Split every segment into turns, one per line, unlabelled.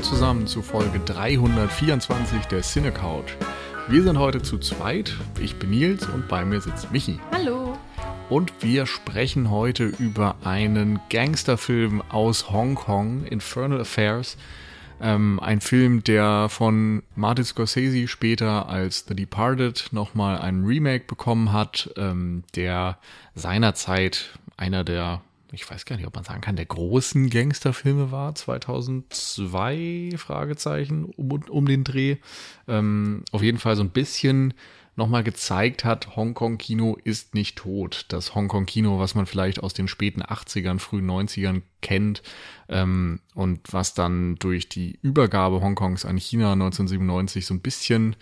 Hallo zusammen zu Folge 324 der Cine Couch. Wir sind heute zu zweit. Ich bin Nils und bei mir sitzt Michi.
Hallo.
Und wir sprechen heute über einen Gangsterfilm aus Hongkong, Infernal Affairs. Ähm, ein Film, der von Martin Scorsese später als The Departed nochmal ein Remake bekommen hat, ähm, der seinerzeit einer der ich weiß gar nicht, ob man sagen kann, der großen Gangsterfilme war, 2002, Fragezeichen, um, um den Dreh. Ähm, auf jeden Fall so ein bisschen nochmal gezeigt hat, Hongkong-Kino ist nicht tot. Das Hongkong-Kino, was man vielleicht aus den späten 80ern, frühen 90ern kennt ähm, und was dann durch die Übergabe Hongkongs an China 1997 so ein bisschen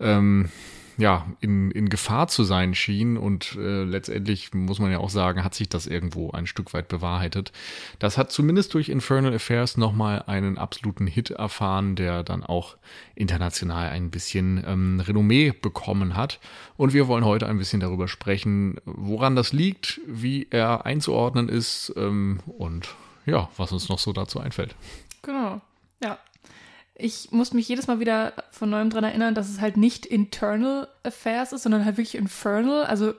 ähm, ja, in, in Gefahr zu sein schien und äh, letztendlich muss man ja auch sagen, hat sich das irgendwo ein Stück weit bewahrheitet. Das hat zumindest durch Infernal Affairs nochmal einen absoluten Hit erfahren, der dann auch international ein bisschen ähm, Renommee bekommen hat. Und wir wollen heute ein bisschen darüber sprechen, woran das liegt, wie er einzuordnen ist ähm, und ja, was uns noch so dazu einfällt.
Genau. Ja, ich muss mich jedes Mal wieder von neuem daran erinnern, dass es halt nicht Internal Affairs ist, sondern halt wirklich Infernal. Also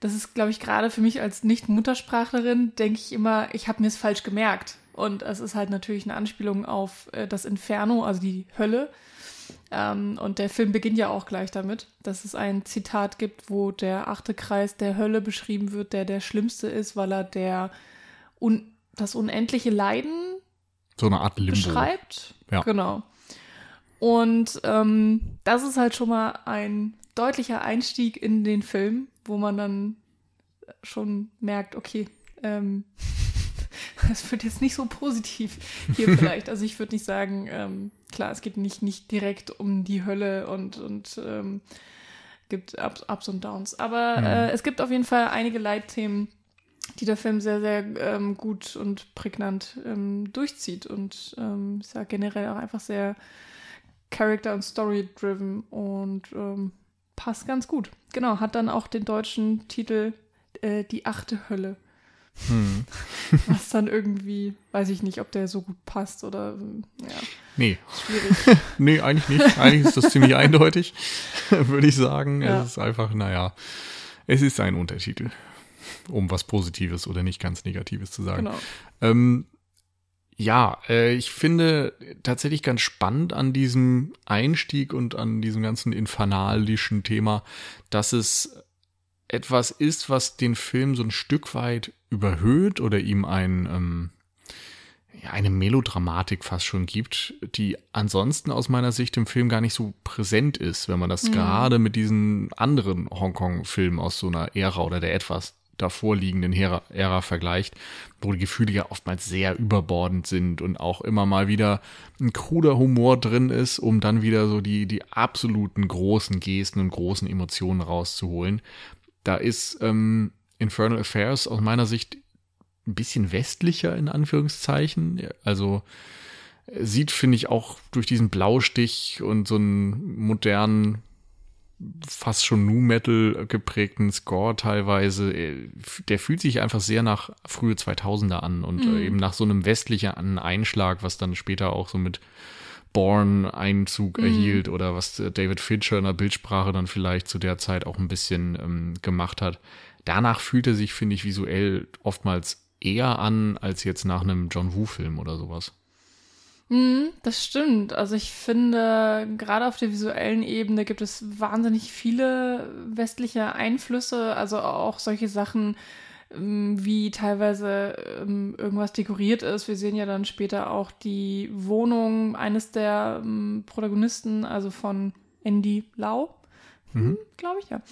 das ist, glaube ich, gerade für mich als Nicht-Muttersprachlerin, denke ich immer, ich habe mir es falsch gemerkt. Und es ist halt natürlich eine Anspielung auf äh, das Inferno, also die Hölle. Ähm, und der Film beginnt ja auch gleich damit, dass es ein Zitat gibt, wo der achte Kreis der Hölle beschrieben wird, der der schlimmste ist, weil er der un das unendliche Leiden
so eine Art Limbo.
beschreibt. Ja. Genau. Und ähm, das ist halt schon mal ein deutlicher Einstieg in den Film, wo man dann schon merkt, okay, ähm, das wird jetzt nicht so positiv hier vielleicht. Also ich würde nicht sagen, ähm, klar, es geht nicht, nicht direkt um die Hölle und, und ähm, gibt Ups, Ups und Downs. Aber mhm. äh, es gibt auf jeden Fall einige Leitthemen, die der Film sehr, sehr ähm, gut und prägnant ähm, durchzieht und ähm, ist ja generell auch einfach sehr Character- und Story-driven und ähm, passt ganz gut. Genau, hat dann auch den deutschen Titel äh, Die achte Hölle. Hm. Was dann irgendwie, weiß ich nicht, ob der so gut passt oder ja.
Nee. Schwierig. nee, eigentlich nicht. Eigentlich ist das ziemlich eindeutig, würde ich sagen. Ja. Es ist einfach, naja, es ist ein Untertitel um was Positives oder nicht ganz Negatives zu sagen. Genau. Ähm, ja, äh, ich finde tatsächlich ganz spannend an diesem Einstieg und an diesem ganzen infernalischen Thema, dass es etwas ist, was den Film so ein Stück weit überhöht oder ihm ein, ähm, ja, eine Melodramatik fast schon gibt, die ansonsten aus meiner Sicht im Film gar nicht so präsent ist, wenn man das mhm. gerade mit diesen anderen Hongkong-Filmen aus so einer Ära oder der etwas davor liegenden Ära, Ära vergleicht, wo die Gefühle ja oftmals sehr überbordend sind und auch immer mal wieder ein kruder Humor drin ist, um dann wieder so die, die absoluten großen Gesten und großen Emotionen rauszuholen. Da ist ähm, Infernal Affairs aus meiner Sicht ein bisschen westlicher in Anführungszeichen. Also sieht, finde ich, auch durch diesen Blaustich und so einen modernen fast schon Nu Metal geprägten Score teilweise, äh, der fühlt sich einfach sehr nach frühe 2000er an und mhm. eben nach so einem westlichen Einschlag, was dann später auch so mit Born Einzug mhm. erhielt oder was David Fincher in der Bildsprache dann vielleicht zu der Zeit auch ein bisschen ähm, gemacht hat. Danach fühlt er sich, finde ich, visuell oftmals eher an als jetzt nach einem John Woo-Film oder sowas.
Mhm, das stimmt. Also ich finde, gerade auf der visuellen Ebene gibt es wahnsinnig viele westliche Einflüsse, also auch solche Sachen, ähm, wie teilweise ähm, irgendwas dekoriert ist. Wir sehen ja dann später auch die Wohnung eines der ähm, Protagonisten, also von Andy Lau, mhm. glaube ich, ja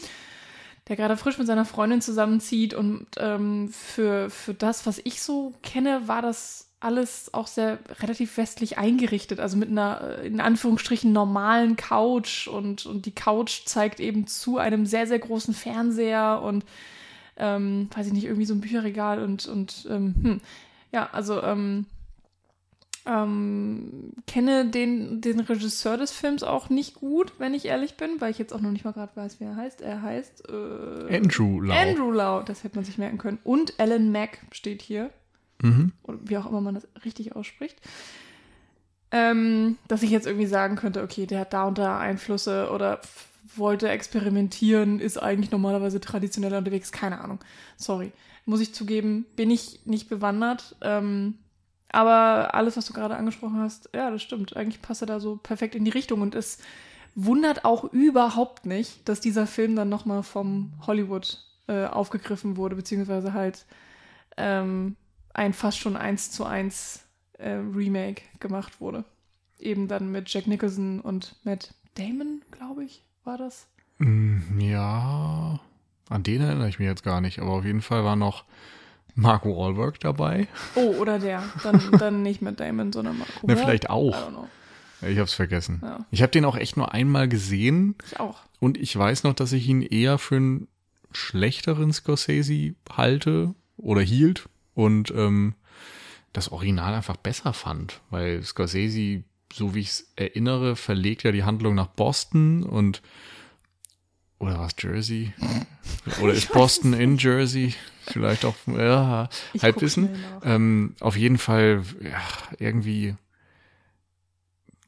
der gerade frisch mit seiner Freundin zusammenzieht. Und ähm, für, für das, was ich so kenne, war das alles auch sehr relativ westlich eingerichtet, also mit einer in Anführungsstrichen normalen Couch und, und die Couch zeigt eben zu einem sehr, sehr großen Fernseher und ähm, weiß ich nicht, irgendwie so ein Bücherregal und, und ähm, hm. ja, also ähm, ähm, kenne den, den Regisseur des Films auch nicht gut, wenn ich ehrlich bin, weil ich jetzt auch noch nicht mal gerade weiß, wie er heißt. Er heißt
äh, Andrew Lau.
Andrew Lau, das hätte man sich merken können. Und Alan Mack steht hier. Mhm. Wie auch immer man das richtig ausspricht. ähm, dass ich jetzt irgendwie sagen könnte, okay, der hat da und da Einflüsse oder wollte experimentieren, ist eigentlich normalerweise traditionell unterwegs, keine Ahnung. Sorry. Muss ich zugeben, bin ich nicht bewandert. Ähm, aber alles, was du gerade angesprochen hast, ja, das stimmt. Eigentlich passt er da so perfekt in die Richtung und es wundert auch überhaupt nicht, dass dieser Film dann nochmal vom Hollywood äh, aufgegriffen wurde, beziehungsweise halt ähm, ein fast schon eins zu eins äh, Remake gemacht wurde. Eben dann mit Jack Nicholson und Matt Damon, glaube ich, war das.
Mm, ja, an den erinnere ich mich jetzt gar nicht, aber auf jeden Fall war noch Mark Wahlberg dabei.
Oh, oder der. Dann, dann nicht Matt Damon, sondern Mark
Wahlberg. Ne, vielleicht auch. Ich habe es vergessen. Ja. Ich habe den auch echt nur einmal gesehen.
Ich auch.
Und ich weiß noch, dass ich ihn eher für einen schlechteren Scorsese halte oder hielt und ähm, das Original einfach besser fand, weil Scorsese, so wie ich es erinnere, verlegt ja die Handlung nach Boston und oder was Jersey? Oder ist Boston in Jersey? Vielleicht auch ja, Halbwissen. Ähm, auf jeden Fall ja, irgendwie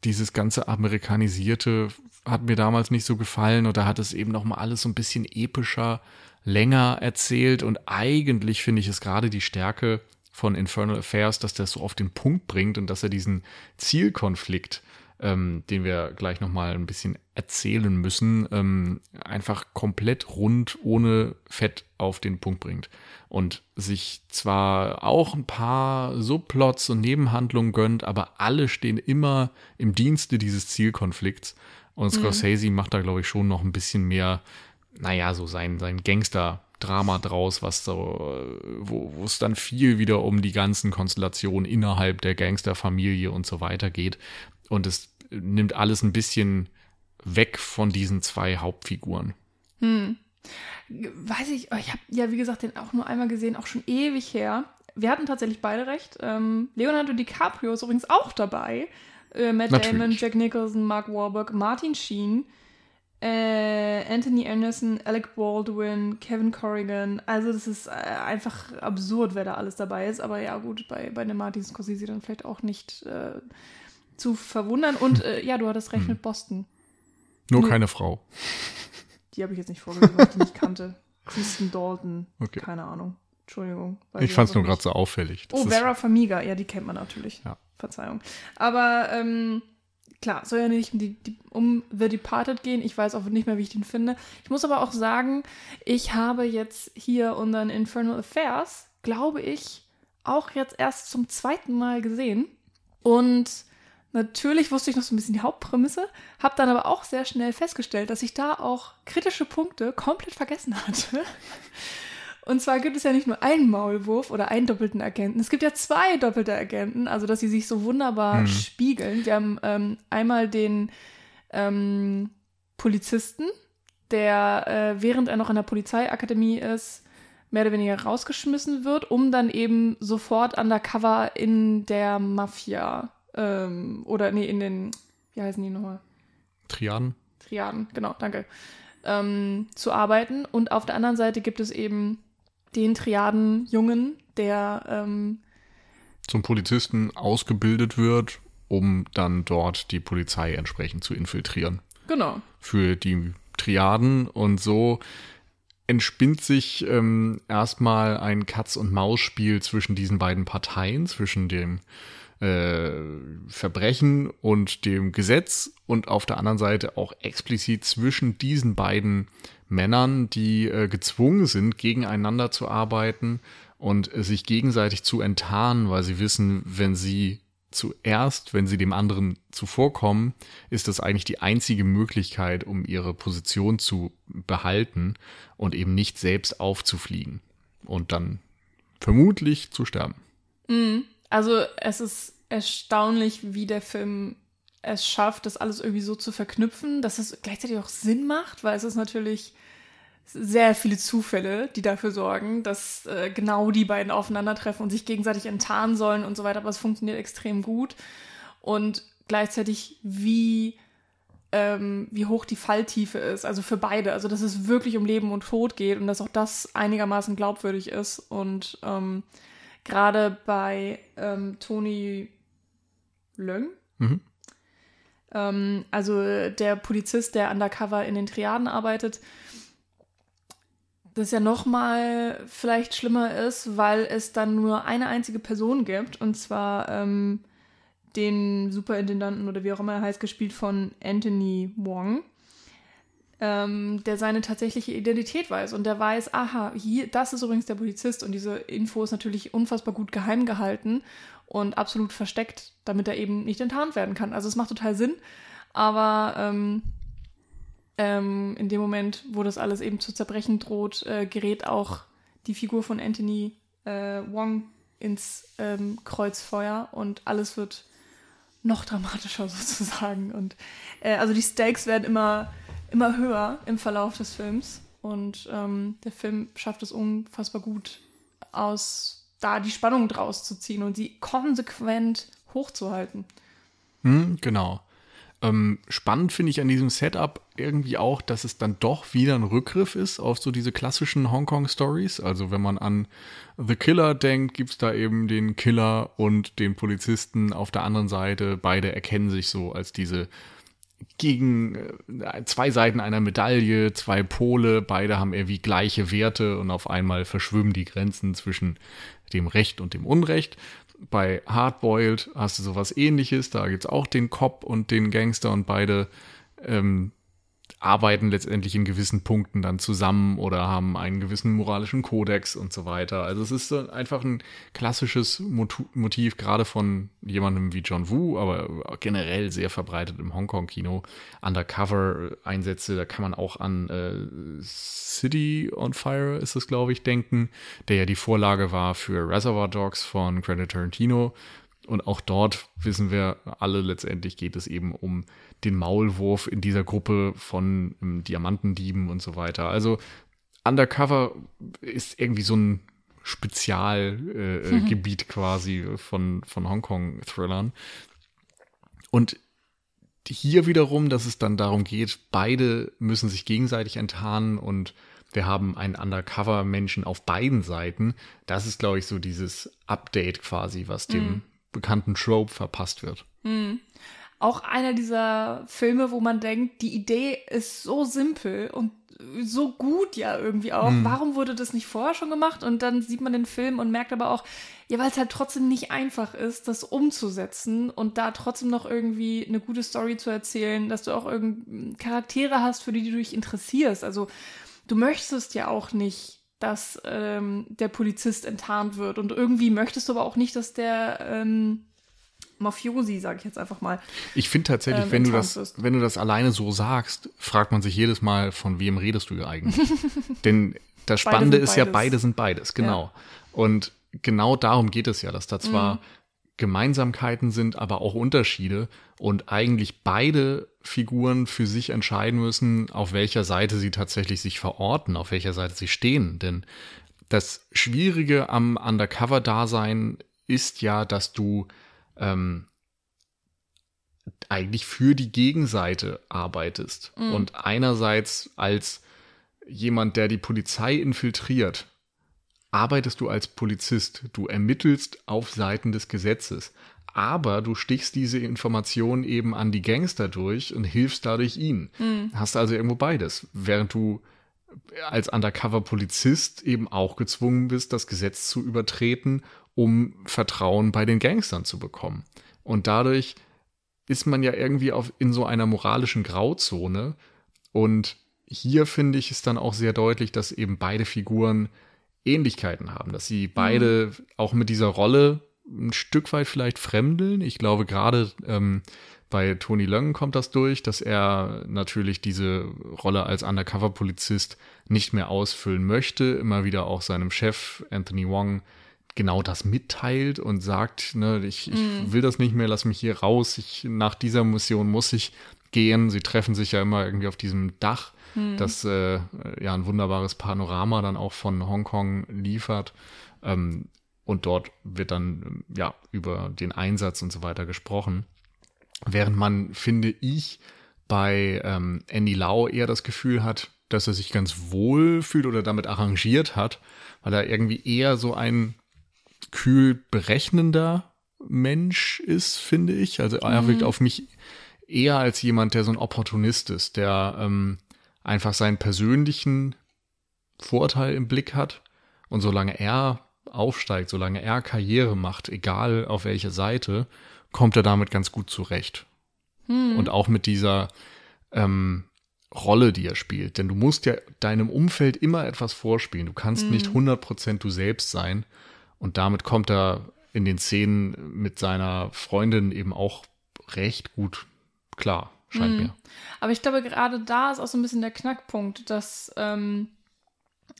dieses ganze amerikanisierte hat mir damals nicht so gefallen oder hat es eben noch mal alles so ein bisschen epischer, länger erzählt und eigentlich finde ich es gerade die Stärke von Infernal Affairs, dass der so auf den Punkt bringt und dass er diesen Zielkonflikt, ähm, den wir gleich noch mal ein bisschen erzählen müssen, ähm, einfach komplett rund ohne Fett auf den Punkt bringt und sich zwar auch ein paar Subplots und Nebenhandlungen gönnt, aber alle stehen immer im Dienste dieses Zielkonflikts. Und mhm. Scorsese mhm. macht da, glaube ich, schon noch ein bisschen mehr, naja, so sein, sein Gangster-Drama draus, was so, wo, wo es dann viel wieder um die ganzen Konstellationen innerhalb der Gangsterfamilie und so weiter geht. Und es nimmt alles ein bisschen weg von diesen zwei Hauptfiguren.
Hm weiß ich, ich habe ja, wie gesagt, den auch nur einmal gesehen, auch schon ewig her. Wir hatten tatsächlich beide recht. Ähm, Leonardo DiCaprio ist übrigens auch dabei. Äh, Matt Natürlich. Damon, Jack Nicholson, Mark Wahlberg, Martin Sheen, äh, Anthony Anderson, Alec Baldwin, Kevin Corrigan. Also das ist äh, einfach absurd, wer da alles dabei ist. Aber ja gut, bei, bei einem Martin Scorsese dann vielleicht auch nicht äh, zu verwundern. Und äh, ja, du hattest recht hm. mit Boston.
Nur nee. keine Frau.
Die habe ich jetzt nicht weil ich die nicht kannte. Kristen Dalton. Okay. Keine Ahnung. Entschuldigung.
Ich fand es nur gerade so auffällig.
Das oh, Vera Famiga. Ja, die kennt man natürlich.
Ja.
Verzeihung. Aber ähm, klar, soll ja nicht um, die, die, um The Departed gehen. Ich weiß auch nicht mehr, wie ich den finde. Ich muss aber auch sagen, ich habe jetzt hier unseren Infernal Affairs, glaube ich, auch jetzt erst zum zweiten Mal gesehen. Und Natürlich wusste ich noch so ein bisschen die Hauptprämisse, habe dann aber auch sehr schnell festgestellt, dass ich da auch kritische Punkte komplett vergessen hatte. Und zwar gibt es ja nicht nur einen Maulwurf oder einen doppelten Agenten, es gibt ja zwei doppelte Agenten, also dass sie sich so wunderbar mhm. spiegeln. Wir haben ähm, einmal den ähm, Polizisten, der, äh, während er noch in der Polizeiakademie ist, mehr oder weniger rausgeschmissen wird, um dann eben sofort undercover in der Mafia ähm, oder nee, in den, wie heißen die nochmal?
Triaden.
Triaden, genau, danke. Ähm, zu arbeiten. Und auf der anderen Seite gibt es eben den Triadenjungen, der ähm,
zum Polizisten ausgebildet wird, um dann dort die Polizei entsprechend zu infiltrieren.
Genau.
Für die Triaden und so entspinnt sich ähm, erstmal ein Katz-und-Maus-Spiel zwischen diesen beiden Parteien, zwischen dem äh, Verbrechen und dem Gesetz und auf der anderen Seite auch explizit zwischen diesen beiden Männern, die äh, gezwungen sind, gegeneinander zu arbeiten und äh, sich gegenseitig zu enttarnen, weil sie wissen, wenn sie zuerst, wenn sie dem anderen zuvorkommen, ist das eigentlich die einzige Möglichkeit, um ihre Position zu behalten und eben nicht selbst aufzufliegen und dann vermutlich zu sterben.
Mhm. Also es ist erstaunlich, wie der Film es schafft, das alles irgendwie so zu verknüpfen, dass es gleichzeitig auch Sinn macht, weil es ist natürlich sehr viele Zufälle, die dafür sorgen, dass äh, genau die beiden aufeinandertreffen und sich gegenseitig enttarnen sollen und so weiter, aber es funktioniert extrem gut. Und gleichzeitig, wie, ähm, wie hoch die Falltiefe ist, also für beide, also dass es wirklich um Leben und Tod geht und dass auch das einigermaßen glaubwürdig ist. Und ähm, gerade bei ähm, Tony Löng Mhm. Ähm, also der Polizist, der undercover in den Triaden arbeitet, das ja noch mal vielleicht schlimmer ist, weil es dann nur eine einzige Person gibt und zwar ähm, den Superintendanten oder wie auch immer er heißt, gespielt von Anthony Wong, ähm, der seine tatsächliche Identität weiß. Und der weiß, aha, hier, das ist übrigens der Polizist und diese Info ist natürlich unfassbar gut geheim gehalten und absolut versteckt, damit er eben nicht enttarnt werden kann. Also es macht total Sinn, aber ähm, ähm, in dem Moment, wo das alles eben zu zerbrechen droht, äh, gerät auch die Figur von Anthony äh, Wong ins ähm, Kreuzfeuer und alles wird noch dramatischer sozusagen. Und äh, also die Stakes werden immer, immer höher im Verlauf des Films. Und ähm, der Film schafft es unfassbar gut, aus da die Spannung draus zu ziehen und sie konsequent hochzuhalten.
Hm, genau. Ähm, spannend finde ich an diesem Setup irgendwie auch, dass es dann doch wieder ein Rückgriff ist auf so diese klassischen Hongkong-Stories. Also wenn man an The Killer denkt, gibt es da eben den Killer und den Polizisten auf der anderen Seite. Beide erkennen sich so als diese gegen äh, zwei Seiten einer Medaille, zwei Pole, beide haben irgendwie gleiche Werte und auf einmal verschwimmen die Grenzen zwischen dem Recht und dem Unrecht bei Hardboiled hast du sowas ähnliches. Da gibt es auch den Cop und den Gangster und beide ähm, arbeiten letztendlich in gewissen Punkten dann zusammen oder haben einen gewissen moralischen Kodex und so weiter. Also es ist so einfach ein klassisches Motiv, gerade von jemandem wie John Woo, aber generell sehr verbreitet im Hongkong-Kino. Undercover-Einsätze, da kann man auch an äh, City on Fire, ist es, glaube ich, denken, der ja die Vorlage war für Reservoir Dogs von Quentin Tarantino. Und auch dort wissen wir alle, letztendlich geht es eben um den Maulwurf in dieser Gruppe von ähm, Diamantendieben und so weiter. Also Undercover ist irgendwie so ein Spezialgebiet äh, mhm. quasi von, von Hongkong-Thrillern. Und hier wiederum, dass es dann darum geht, beide müssen sich gegenseitig enttarnen und wir haben einen Undercover-Menschen auf beiden Seiten. Das ist, glaube ich, so dieses Update quasi, was dem mhm. Bekannten Trope verpasst wird.
Mhm auch einer dieser Filme, wo man denkt, die Idee ist so simpel und so gut ja irgendwie auch. Hm. Warum wurde das nicht vorher schon gemacht? Und dann sieht man den Film und merkt aber auch, ja, weil es halt trotzdem nicht einfach ist, das umzusetzen und da trotzdem noch irgendwie eine gute Story zu erzählen, dass du auch irgendwie Charaktere hast, für die du dich interessierst. Also du möchtest ja auch nicht, dass ähm, der Polizist enttarnt wird und irgendwie möchtest du aber auch nicht, dass der ähm, Mafiosi, sage ich jetzt einfach mal.
Ich finde tatsächlich, ähm, wenn du das, wenn du das alleine so sagst, fragt man sich jedes Mal, von wem redest du eigentlich? Denn das Spannende ist ja, beide sind beides, genau. Ja. Und genau darum geht es ja, dass da zwar mhm. Gemeinsamkeiten sind, aber auch Unterschiede und eigentlich beide Figuren für sich entscheiden müssen, auf welcher Seite sie tatsächlich sich verorten, auf welcher Seite sie stehen. Denn das Schwierige am Undercover-Dasein ist ja, dass du ähm, eigentlich für die Gegenseite arbeitest. Mhm. Und einerseits als jemand, der die Polizei infiltriert, arbeitest du als Polizist. Du ermittelst auf Seiten des Gesetzes. Aber du stichst diese Informationen eben an die Gangster durch und hilfst dadurch ihnen. Mhm. Hast also irgendwo beides. Während du als Undercover-Polizist eben auch gezwungen bist, das Gesetz zu übertreten um Vertrauen bei den Gangstern zu bekommen. Und dadurch ist man ja irgendwie auf, in so einer moralischen Grauzone. Und hier finde ich es dann auch sehr deutlich, dass eben beide Figuren Ähnlichkeiten haben, dass sie beide mhm. auch mit dieser Rolle ein Stück weit vielleicht fremdeln. Ich glaube, gerade ähm, bei Tony Leung kommt das durch, dass er natürlich diese Rolle als Undercover-Polizist nicht mehr ausfüllen möchte, immer wieder auch seinem Chef Anthony Wong genau das mitteilt und sagt, ne, ich, ich mm. will das nicht mehr, lass mich hier raus, ich, nach dieser Mission muss ich gehen. Sie treffen sich ja immer irgendwie auf diesem Dach, mm. das äh, ja ein wunderbares Panorama dann auch von Hongkong liefert. Ähm, und dort wird dann ja über den Einsatz und so weiter gesprochen. Während man, finde ich, bei ähm, Andy Lau eher das Gefühl hat, dass er sich ganz wohl fühlt oder damit arrangiert hat, weil er irgendwie eher so ein kühl berechnender Mensch ist, finde ich. Also er mhm. wirkt auf mich eher als jemand, der so ein Opportunist ist, der ähm, einfach seinen persönlichen Vorteil im Blick hat. Und solange er aufsteigt, solange er Karriere macht, egal auf welche Seite, kommt er damit ganz gut zurecht. Mhm. Und auch mit dieser ähm, Rolle, die er spielt. Denn du musst ja deinem Umfeld immer etwas vorspielen. Du kannst mhm. nicht 100% du selbst sein. Und damit kommt er in den Szenen mit seiner Freundin eben auch recht gut klar, scheint mhm. mir.
Aber ich glaube, gerade da ist auch so ein bisschen der Knackpunkt, dass ähm,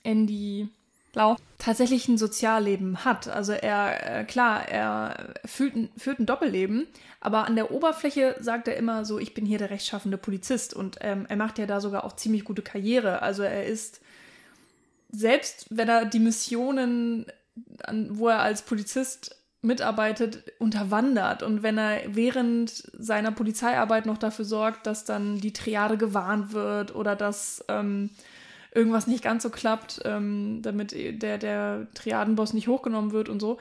Andy Lau tatsächlich ein Sozialleben hat. Also er, äh, klar, er führt ein, führt ein Doppelleben, aber an der Oberfläche sagt er immer so, ich bin hier der rechtschaffende Polizist und ähm, er macht ja da sogar auch ziemlich gute Karriere. Also er ist, selbst wenn er die Missionen, wo er als Polizist mitarbeitet, unterwandert. Und wenn er während seiner Polizeiarbeit noch dafür sorgt, dass dann die Triade gewarnt wird oder dass ähm, irgendwas nicht ganz so klappt, ähm, damit der, der Triadenboss nicht hochgenommen wird und so,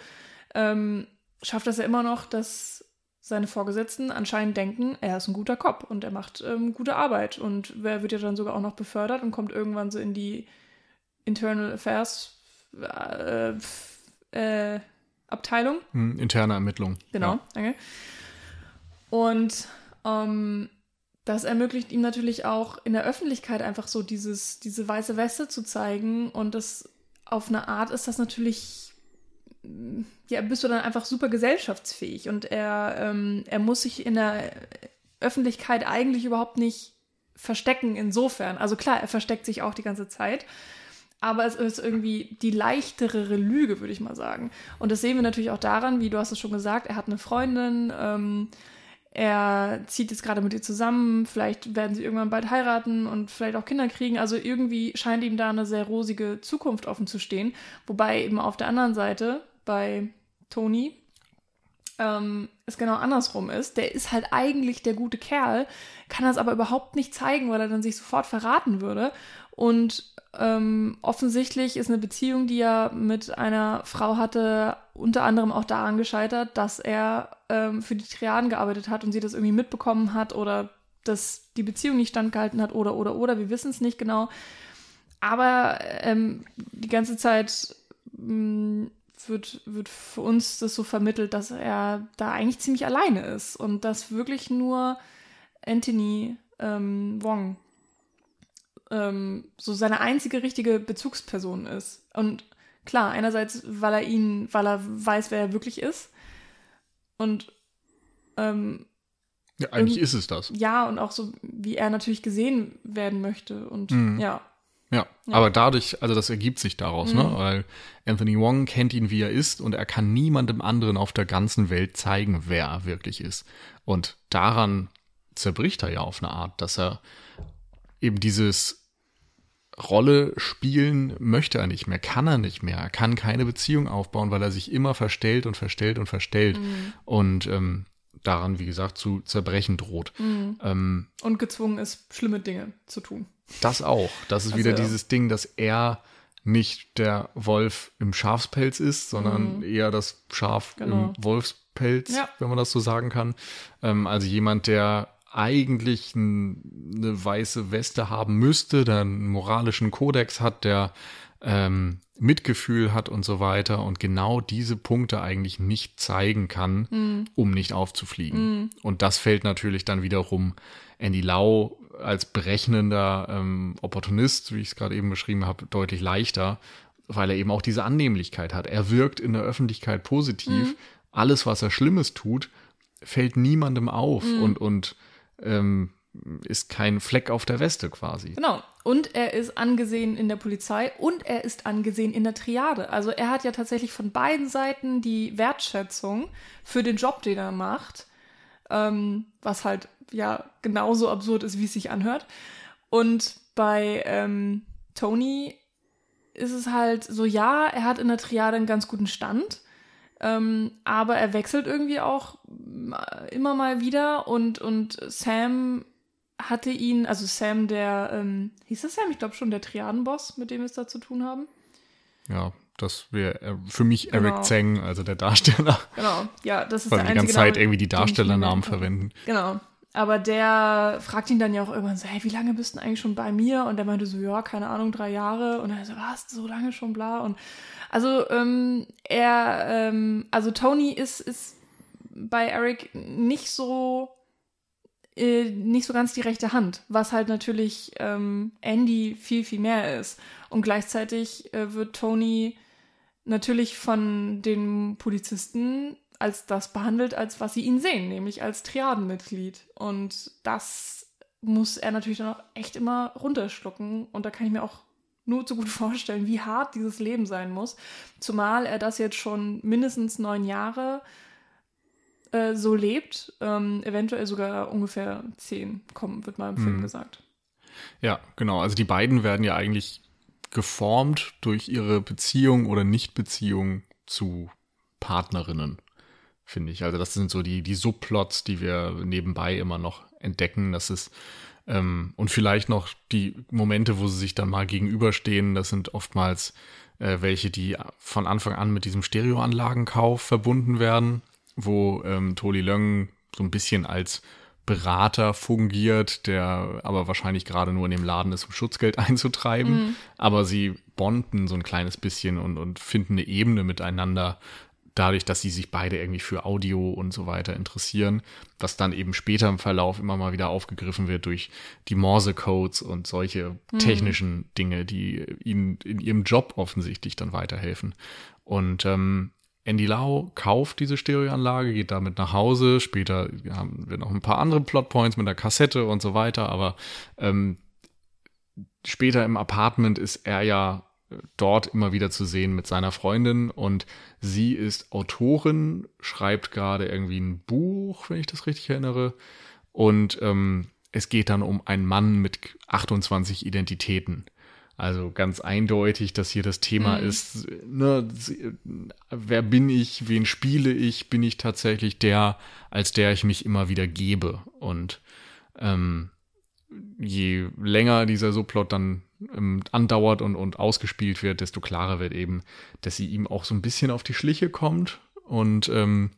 ähm, schafft das ja immer noch, dass seine Vorgesetzten anscheinend denken, er ist ein guter Cop und er macht ähm, gute Arbeit. Und wer wird ja dann sogar auch noch befördert und kommt irgendwann so in die Internal Affairs äh, äh, Abteilung.
Hm, interne Ermittlung.
Genau, ja. danke. Und ähm, das ermöglicht ihm natürlich auch in der Öffentlichkeit einfach so dieses, diese weiße Weste zu zeigen. Und das auf eine Art ist das natürlich, ja, bist du dann einfach super gesellschaftsfähig. Und er, ähm, er muss sich in der Öffentlichkeit eigentlich überhaupt nicht verstecken insofern. Also klar, er versteckt sich auch die ganze Zeit aber es ist irgendwie die leichtere Lüge, würde ich mal sagen. Und das sehen wir natürlich auch daran, wie du hast es schon gesagt, er hat eine Freundin, ähm, er zieht jetzt gerade mit ihr zusammen, vielleicht werden sie irgendwann bald heiraten und vielleicht auch Kinder kriegen. Also irgendwie scheint ihm da eine sehr rosige Zukunft offen zu stehen. Wobei eben auf der anderen Seite bei Tony ähm, es genau andersrum ist. Der ist halt eigentlich der gute Kerl, kann das aber überhaupt nicht zeigen, weil er dann sich sofort verraten würde. Und ähm, offensichtlich ist eine Beziehung, die er mit einer Frau hatte, unter anderem auch daran gescheitert, dass er ähm, für die Triaden gearbeitet hat und sie das irgendwie mitbekommen hat oder dass die Beziehung nicht standgehalten hat oder oder oder, wir wissen es nicht genau. Aber ähm, die ganze Zeit mh, mm, wird, wird für uns das so vermittelt, dass er da eigentlich ziemlich alleine ist und dass wirklich nur Anthony ähm, Wong ähm, so seine einzige richtige Bezugsperson ist. Und klar, einerseits, weil er ihn, weil er weiß, wer er wirklich ist. Und ähm,
ja, eigentlich ist es das.
Ja, und auch so, wie er natürlich gesehen werden möchte. Und mhm. ja.
Ja, ja, aber dadurch, also das ergibt sich daraus, ne? mhm. ne? Weil Anthony Wong kennt ihn, wie er ist, und er kann niemandem anderen auf der ganzen Welt zeigen, wer er wirklich ist. Und daran zerbricht er ja auf eine Art, dass er eben dieses Rolle spielen möchte er nicht mehr, kann er nicht mehr, er kann keine Beziehung aufbauen, weil er sich immer verstellt und verstellt und verstellt mhm. und ähm, daran, wie gesagt, zu zerbrechen droht. Mhm. Ähm,
und gezwungen ist, schlimme Dinge zu tun.
Das auch. Das ist also, wieder dieses Ding, dass er nicht der Wolf im Schafspelz ist, sondern mhm. eher das Schaf genau. im Wolfspelz, ja. wenn man das so sagen kann. Ähm, also jemand, der eigentlich eine weiße Weste haben müsste, der einen moralischen Kodex hat, der ähm, Mitgefühl hat und so weiter und genau diese Punkte eigentlich nicht zeigen kann, mm. um nicht aufzufliegen. Mm. Und das fällt natürlich dann wiederum Andy Lau als berechnender ähm, Opportunist, wie ich es gerade eben beschrieben habe, deutlich leichter, weil er eben auch diese Annehmlichkeit hat. Er wirkt in der Öffentlichkeit positiv. Mm. Alles, was er Schlimmes tut, fällt niemandem auf und, und ähm, ist kein Fleck auf der Weste quasi.
Genau. Und er ist angesehen in der Polizei und er ist angesehen in der Triade. Also er hat ja tatsächlich von beiden Seiten die Wertschätzung für den Job, den er macht, ähm, was halt ja genauso absurd ist, wie es sich anhört. Und bei ähm, Tony ist es halt so, ja, er hat in der Triade einen ganz guten Stand, ähm, aber er wechselt irgendwie auch immer mal wieder und, und Sam hatte ihn, also Sam, der, ähm, hieß das Sam? Ich glaube schon, der Triadenboss, mit dem wir es da zu tun haben.
Ja, das wäre äh, für mich Eric genau. Zeng, also der Darsteller.
Genau, ja, das ist
Weil der wir die ganze Zeit irgendwie die Darstellernamen verwenden.
Genau. Aber der fragt ihn dann ja auch irgendwann so, hey, wie lange bist du eigentlich schon bei mir? Und der meinte so, ja, keine Ahnung, drei Jahre. Und er so, was, so lange schon, bla. Und also ähm, er, ähm, also Tony ist, ist bei Eric nicht so äh, nicht so ganz die rechte Hand, was halt natürlich ähm, Andy viel, viel mehr ist. Und gleichzeitig äh, wird Tony natürlich von den Polizisten als das behandelt, als was sie ihn sehen, nämlich als Triadenmitglied. Und das muss er natürlich dann auch echt immer runterschlucken. Und da kann ich mir auch nur zu gut vorstellen, wie hart dieses Leben sein muss. Zumal er das jetzt schon mindestens neun Jahre äh, so lebt, ähm, eventuell sogar ungefähr zehn kommen, wird mal im Film mhm. gesagt.
Ja, genau. Also die beiden werden ja eigentlich geformt durch ihre Beziehung oder Nichtbeziehung zu Partnerinnen, finde ich. Also das sind so die, die Subplots, die wir nebenbei immer noch entdecken. Das ist ähm, und vielleicht noch die Momente, wo sie sich dann mal gegenüberstehen, das sind oftmals äh, welche, die von Anfang an mit diesem Stereoanlagenkauf verbunden werden, wo ähm, Toli Löng so ein bisschen als Berater fungiert, der aber wahrscheinlich gerade nur in dem Laden ist, um Schutzgeld einzutreiben. Mhm. Aber sie bonden so ein kleines bisschen und, und finden eine Ebene miteinander, dadurch, dass sie sich beide irgendwie für Audio und so weiter interessieren, was dann eben später im Verlauf immer mal wieder aufgegriffen wird durch die Morse-Codes und solche mhm. technischen Dinge, die ihnen in ihrem Job offensichtlich dann weiterhelfen. Und ähm, Andy Lau kauft diese Stereoanlage, geht damit nach Hause. Später haben wir noch ein paar andere Plotpoints mit der Kassette und so weiter, aber ähm, später im Apartment ist er ja dort immer wieder zu sehen mit seiner Freundin und sie ist Autorin, schreibt gerade irgendwie ein Buch, wenn ich das richtig erinnere. Und ähm, es geht dann um einen Mann mit 28 Identitäten. Also ganz eindeutig, dass hier das Thema mhm. ist, ne, wer bin ich, wen spiele ich, bin ich tatsächlich der, als der ich mich immer wieder gebe. Und ähm, je länger dieser Subplot dann andauert und, und ausgespielt wird, desto klarer wird eben, dass sie ihm auch so ein bisschen auf die Schliche kommt und ähm,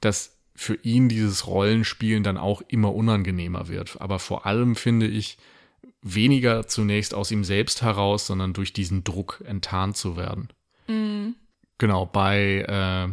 dass für ihn dieses Rollenspielen dann auch immer unangenehmer wird. Aber vor allem finde ich, weniger zunächst aus ihm selbst heraus, sondern durch diesen Druck enttarnt zu werden. Mhm. Genau, bei äh,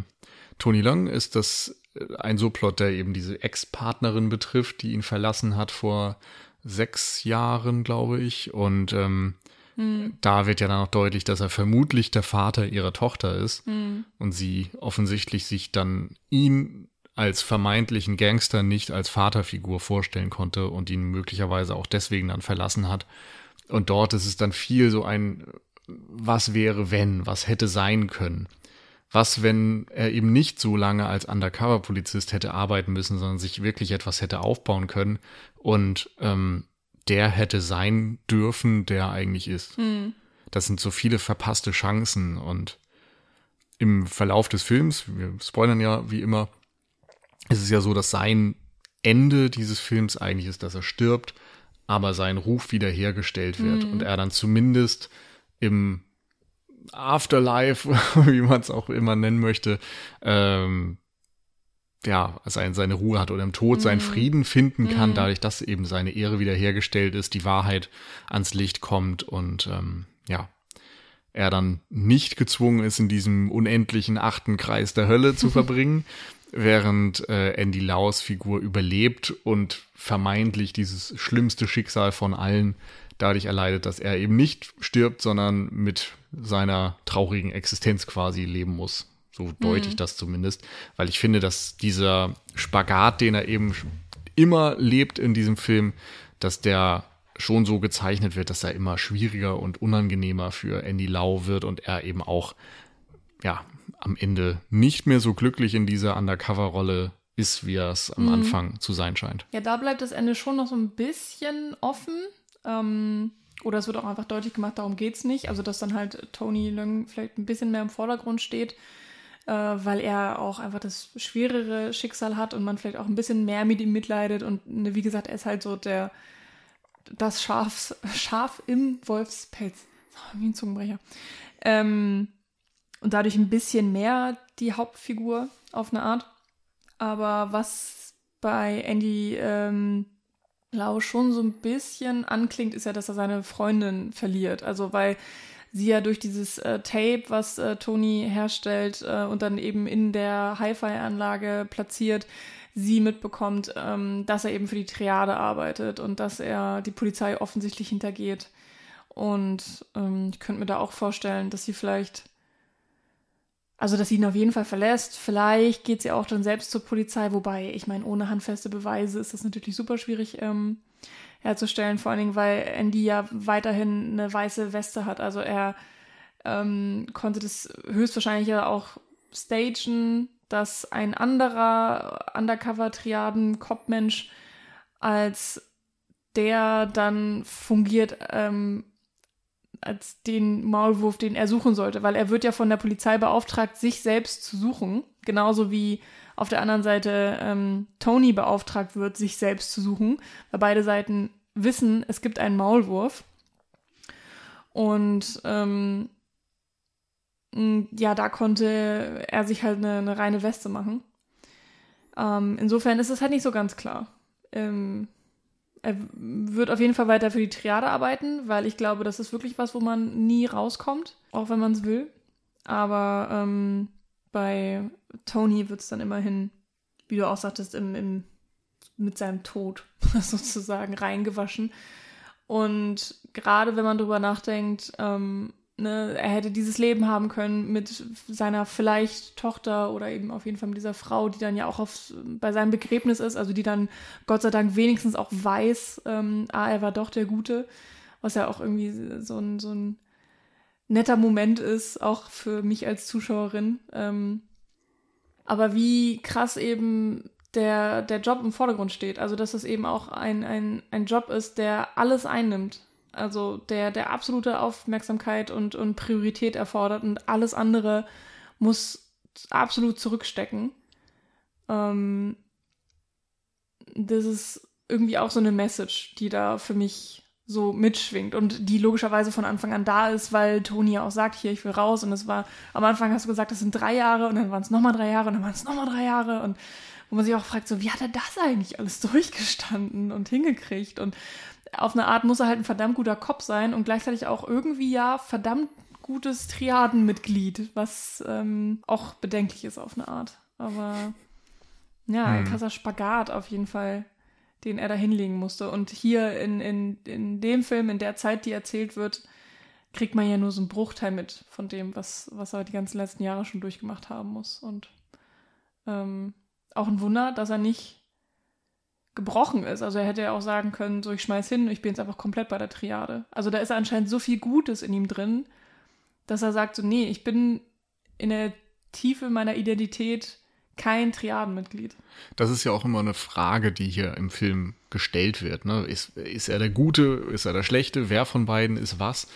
Tony Long ist das ein Subplot, der eben diese Ex-Partnerin betrifft, die ihn verlassen hat vor sechs Jahren, glaube ich. Und ähm, mhm. da wird ja dann auch deutlich, dass er vermutlich der Vater ihrer Tochter ist mhm. und sie offensichtlich sich dann ihn als vermeintlichen Gangster nicht als Vaterfigur vorstellen konnte und ihn möglicherweise auch deswegen dann verlassen hat. Und dort ist es dann viel so ein, was wäre wenn, was hätte sein können. Was, wenn er eben nicht so lange als Undercover-Polizist hätte arbeiten müssen, sondern sich wirklich etwas hätte aufbauen können und ähm, der hätte sein dürfen, der eigentlich ist. Mhm. Das sind so viele verpasste Chancen und im Verlauf des Films, wir spoilern ja wie immer, ist es ja so, dass sein Ende dieses Films eigentlich ist, dass er stirbt, aber sein Ruf wiederhergestellt wird mhm. und er dann zumindest im Afterlife, wie man es auch immer nennen möchte, ähm, ja, seine, seine Ruhe hat oder im Tod seinen mhm. Frieden finden kann, mhm. dadurch, dass eben seine Ehre wiederhergestellt ist, die Wahrheit ans Licht kommt und ähm, ja, er dann nicht gezwungen ist, in diesem unendlichen achten Kreis der Hölle zu verbringen, während äh, Andy Laus Figur überlebt und vermeintlich dieses schlimmste Schicksal von allen dadurch erleidet, dass er eben nicht stirbt, sondern mit seiner traurigen Existenz quasi leben muss. So deute ich mhm. das zumindest, weil ich finde, dass dieser Spagat, den er eben immer lebt in diesem Film, dass der schon so gezeichnet wird, dass er immer schwieriger und unangenehmer für Andy Lau wird und er eben auch, ja, am Ende nicht mehr so glücklich in dieser Undercover-Rolle ist, wie er es am mhm. Anfang zu sein scheint.
Ja, da bleibt das Ende schon noch so ein bisschen offen. Ähm, oder es wird auch einfach deutlich gemacht, darum geht es nicht. Also, dass dann halt Tony Leung vielleicht ein bisschen mehr im Vordergrund steht, äh, weil er auch einfach das schwerere Schicksal hat und man vielleicht auch ein bisschen mehr mit ihm mitleidet. Und ne, wie gesagt, er ist halt so der das Schaf, Schaf im Wolfspelz. Wie ein Zungenbrecher. Ähm, und dadurch ein bisschen mehr die Hauptfigur auf eine Art. Aber was bei Andy ähm, Lau schon so ein bisschen anklingt, ist ja, dass er seine Freundin verliert. Also weil sie ja durch dieses äh, Tape, was äh, Tony herstellt äh, und dann eben in der Hi-Fi-Anlage platziert, sie mitbekommt, ähm, dass er eben für die Triade arbeitet und dass er die Polizei offensichtlich hintergeht. Und ähm, ich könnte mir da auch vorstellen, dass sie vielleicht, also dass sie ihn auf jeden Fall verlässt. Vielleicht geht sie auch dann selbst zur Polizei, wobei, ich meine, ohne handfeste Beweise ist das natürlich super schwierig ähm, herzustellen, vor allen Dingen, weil Andy ja weiterhin eine weiße Weste hat. Also er ähm, konnte das höchstwahrscheinlich ja auch stagen, dass ein anderer Undercover-Triaden-Kopfmensch als der dann fungiert ähm, als den Maulwurf, den er suchen sollte, weil er wird ja von der Polizei beauftragt, sich selbst zu suchen, genauso wie auf der anderen Seite ähm, Tony beauftragt wird, sich selbst zu suchen, weil beide Seiten wissen, es gibt einen Maulwurf. Und ähm, ja, da konnte er sich halt eine, eine reine Weste machen. Ähm, insofern ist es halt nicht so ganz klar. Ähm, er wird auf jeden Fall weiter für die Triade arbeiten, weil ich glaube, das ist wirklich was, wo man nie rauskommt, auch wenn man es will. Aber ähm, bei Tony wird es dann immerhin, wie du auch sagtest, im, im, mit seinem Tod sozusagen reingewaschen. Und gerade wenn man drüber nachdenkt, ähm, ne, er hätte dieses Leben haben können mit seiner vielleicht Tochter oder eben auf jeden Fall mit dieser Frau, die dann ja auch auf, bei seinem Begräbnis ist, also die dann Gott sei Dank wenigstens auch weiß, ähm, ah, er war doch der Gute, was ja auch irgendwie so ein, so ein netter Moment ist, auch für mich als Zuschauerin. Ähm, aber wie krass eben der, der Job im Vordergrund steht. Also, dass es eben auch ein, ein, ein Job ist, der alles einnimmt. Also der, der absolute Aufmerksamkeit und, und Priorität erfordert und alles andere muss absolut zurückstecken. Ähm, das ist irgendwie auch so eine Message, die da für mich so mitschwingt und die logischerweise von Anfang an da ist, weil Toni ja auch sagt, hier, ich will raus. Und es war, am Anfang hast du gesagt, das sind drei Jahre und dann waren es nochmal drei Jahre und dann waren es nochmal drei Jahre und wo man sich auch fragt, so, wie hat er das eigentlich alles durchgestanden und hingekriegt? Und auf eine Art muss er halt ein verdammt guter Kopf sein und gleichzeitig auch irgendwie ja verdammt gutes Triadenmitglied, was ähm, auch bedenklich ist auf eine Art. Aber ja, ein hm. krasser Spagat auf jeden Fall, den er da hinlegen musste. Und hier in, in, in dem Film, in der Zeit, die erzählt wird, kriegt man ja nur so einen Bruchteil mit von dem, was, was er die ganzen letzten Jahre schon durchgemacht haben muss. Und ähm, auch ein Wunder, dass er nicht gebrochen ist. Also er hätte ja auch sagen können, so ich schmeiß hin, ich bin jetzt einfach komplett bei der Triade. Also da ist anscheinend so viel Gutes in ihm drin, dass er sagt so, nee, ich bin in der Tiefe meiner Identität kein Triadenmitglied.
Das ist ja auch immer eine Frage, die hier im Film gestellt wird. Ne? Ist, ist er der Gute, ist er der Schlechte, wer von beiden ist was?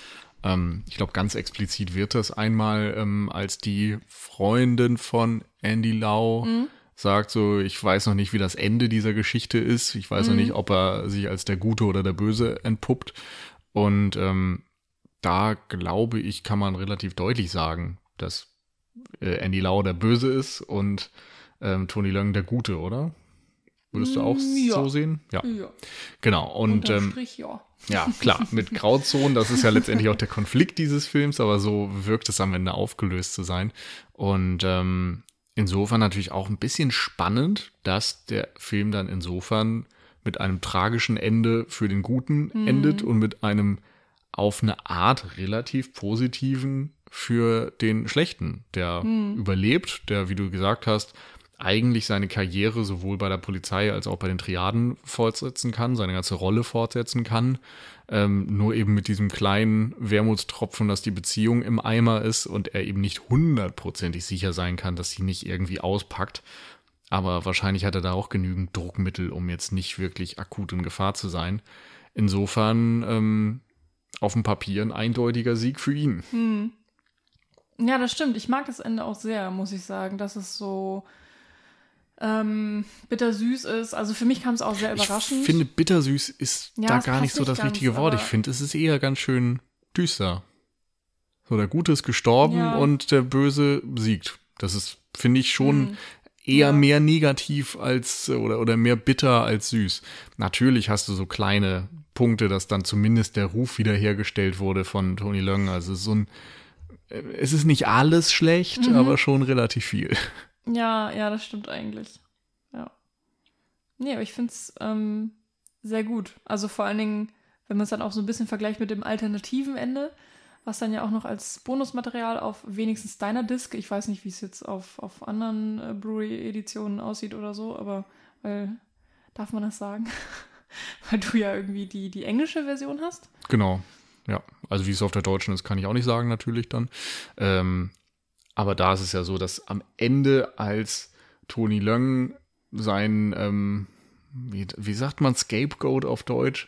Ähm, ich glaube, ganz explizit wird das einmal, ähm, als die Freundin von Andy Lau mhm sagt so, ich weiß noch nicht, wie das Ende dieser Geschichte ist. Ich weiß mhm. noch nicht, ob er sich als der Gute oder der Böse entpuppt. Und ähm, da glaube ich, kann man relativ deutlich sagen, dass äh, Andy Lau der Böse ist und ähm, Tony Leung der Gute, oder? Würdest du auch mm, ja. so sehen? Ja. ja. Genau. Und ähm, ja. ja, klar, mit Grauzonen, das ist ja letztendlich auch der Konflikt dieses Films, aber so wirkt es am Ende aufgelöst zu sein. Und ähm, insofern natürlich auch ein bisschen spannend, dass der Film dann insofern mit einem tragischen Ende für den Guten mhm. endet und mit einem auf eine Art relativ positiven für den Schlechten, der mhm. überlebt, der, wie du gesagt hast, eigentlich seine Karriere sowohl bei der Polizei als auch bei den Triaden fortsetzen kann, seine ganze Rolle fortsetzen kann, ähm, nur eben mit diesem kleinen Wermutstropfen, dass die Beziehung im Eimer ist und er eben nicht hundertprozentig sicher sein kann, dass sie nicht irgendwie auspackt. Aber wahrscheinlich hat er da auch genügend Druckmittel, um jetzt nicht wirklich akut in Gefahr zu sein. Insofern ähm, auf dem Papier ein eindeutiger Sieg für ihn. Hm.
Ja, das stimmt. Ich mag das Ende auch sehr, muss ich sagen. Das ist so ähm, bittersüß ist. Also für mich kam es auch sehr überraschend.
Ich finde, bittersüß ist ja, da gar nicht so das richtige Wort. Ich finde, es ist eher ganz schön düster. So, der Gute ist gestorben ja. und der Böse siegt. Das ist, finde ich, schon mhm. eher ja. mehr negativ als oder, oder mehr bitter als süß. Natürlich hast du so kleine Punkte, dass dann zumindest der Ruf wiederhergestellt wurde von Tony Leung. Also so ein, es ist nicht alles schlecht, mhm. aber schon relativ viel.
Ja, ja, das stimmt eigentlich. Ja. Nee, aber ich finde es ähm, sehr gut. Also vor allen Dingen, wenn man es dann auch so ein bisschen vergleicht mit dem alternativen Ende, was dann ja auch noch als Bonusmaterial auf wenigstens deiner Disc, ich weiß nicht, wie es jetzt auf, auf anderen äh, Brewery-Editionen aussieht oder so, aber weil, darf man das sagen? weil du ja irgendwie die, die englische Version hast.
Genau, ja. Also wie es auf der deutschen ist, kann ich auch nicht sagen, natürlich dann. Ähm, aber da ist es ja so, dass am Ende als Tony Löng sein, ähm, wie, wie sagt man, Scapegoat auf Deutsch,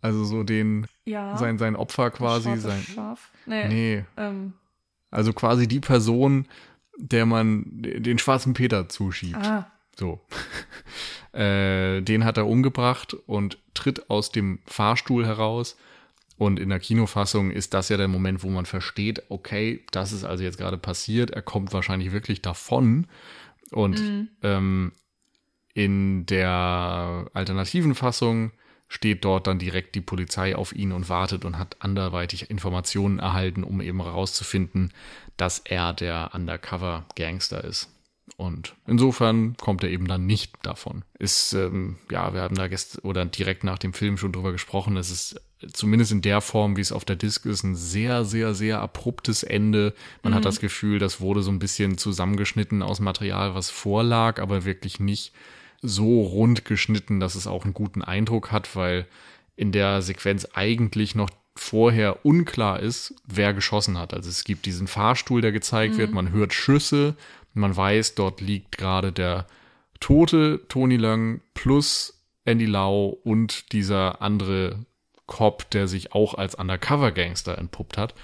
also so den, ja. sein, sein Opfer quasi. sein,
Schaf. Nee.
nee. Ähm. Also quasi die Person, der man den schwarzen Peter zuschiebt. Ah. So. äh, den hat er umgebracht und tritt aus dem Fahrstuhl heraus. Und in der Kinofassung ist das ja der Moment, wo man versteht, okay, das ist also jetzt gerade passiert. Er kommt wahrscheinlich wirklich davon. Und mhm. ähm, in der alternativen Fassung steht dort dann direkt die Polizei auf ihn und wartet und hat anderweitig Informationen erhalten, um eben herauszufinden, dass er der Undercover-Gangster ist. Und insofern kommt er eben dann nicht davon. Ist, ähm, ja, wir haben da gestern oder direkt nach dem Film schon drüber gesprochen. Es ist zumindest in der Form, wie es auf der Disc ist, ein sehr, sehr, sehr abruptes Ende. Man mhm. hat das Gefühl, das wurde so ein bisschen zusammengeschnitten aus Material, was vorlag, aber wirklich nicht so rund geschnitten, dass es auch einen guten Eindruck hat, weil in der Sequenz eigentlich noch vorher unklar ist, wer geschossen hat. Also es gibt diesen Fahrstuhl, der gezeigt mhm. wird, man hört Schüsse, man weiß, dort liegt gerade der tote Tony Lang plus Andy Lau und dieser andere Cop, der sich auch als Undercover-Gangster entpuppt hat.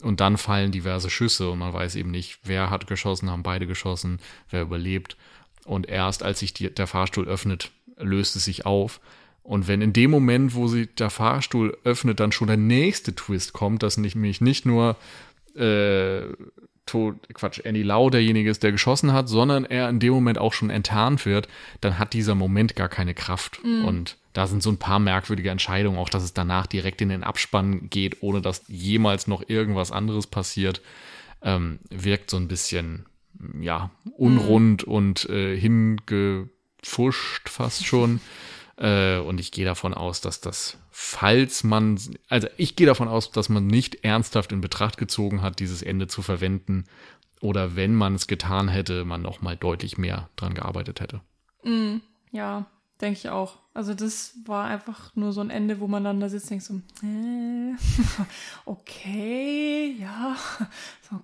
Und dann fallen diverse Schüsse und man weiß eben nicht, wer hat geschossen, haben beide geschossen, wer überlebt. Und erst als sich die, der Fahrstuhl öffnet, löst es sich auf. Und wenn in dem Moment, wo sich der Fahrstuhl öffnet, dann schon der nächste Twist kommt, dass nämlich nicht nur äh, Tod, Quatsch, Andy Lau derjenige ist, der geschossen hat, sondern er in dem Moment auch schon enttarnt wird, dann hat dieser Moment gar keine Kraft. Mhm. Und da sind so ein paar merkwürdige Entscheidungen, auch dass es danach direkt in den Abspann geht, ohne dass jemals noch irgendwas anderes passiert, ähm, wirkt so ein bisschen ja, unrund mhm. und äh, hingefuscht fast schon. Äh, und ich gehe davon aus, dass das, falls man, also ich gehe davon aus, dass man nicht ernsthaft in Betracht gezogen hat, dieses Ende zu verwenden. Oder wenn man es getan hätte, man noch mal deutlich mehr dran gearbeitet hätte.
Mm, ja, denke ich auch. Also das war einfach nur so ein Ende, wo man dann da sitzt und denkt so, äh, okay, ja, so,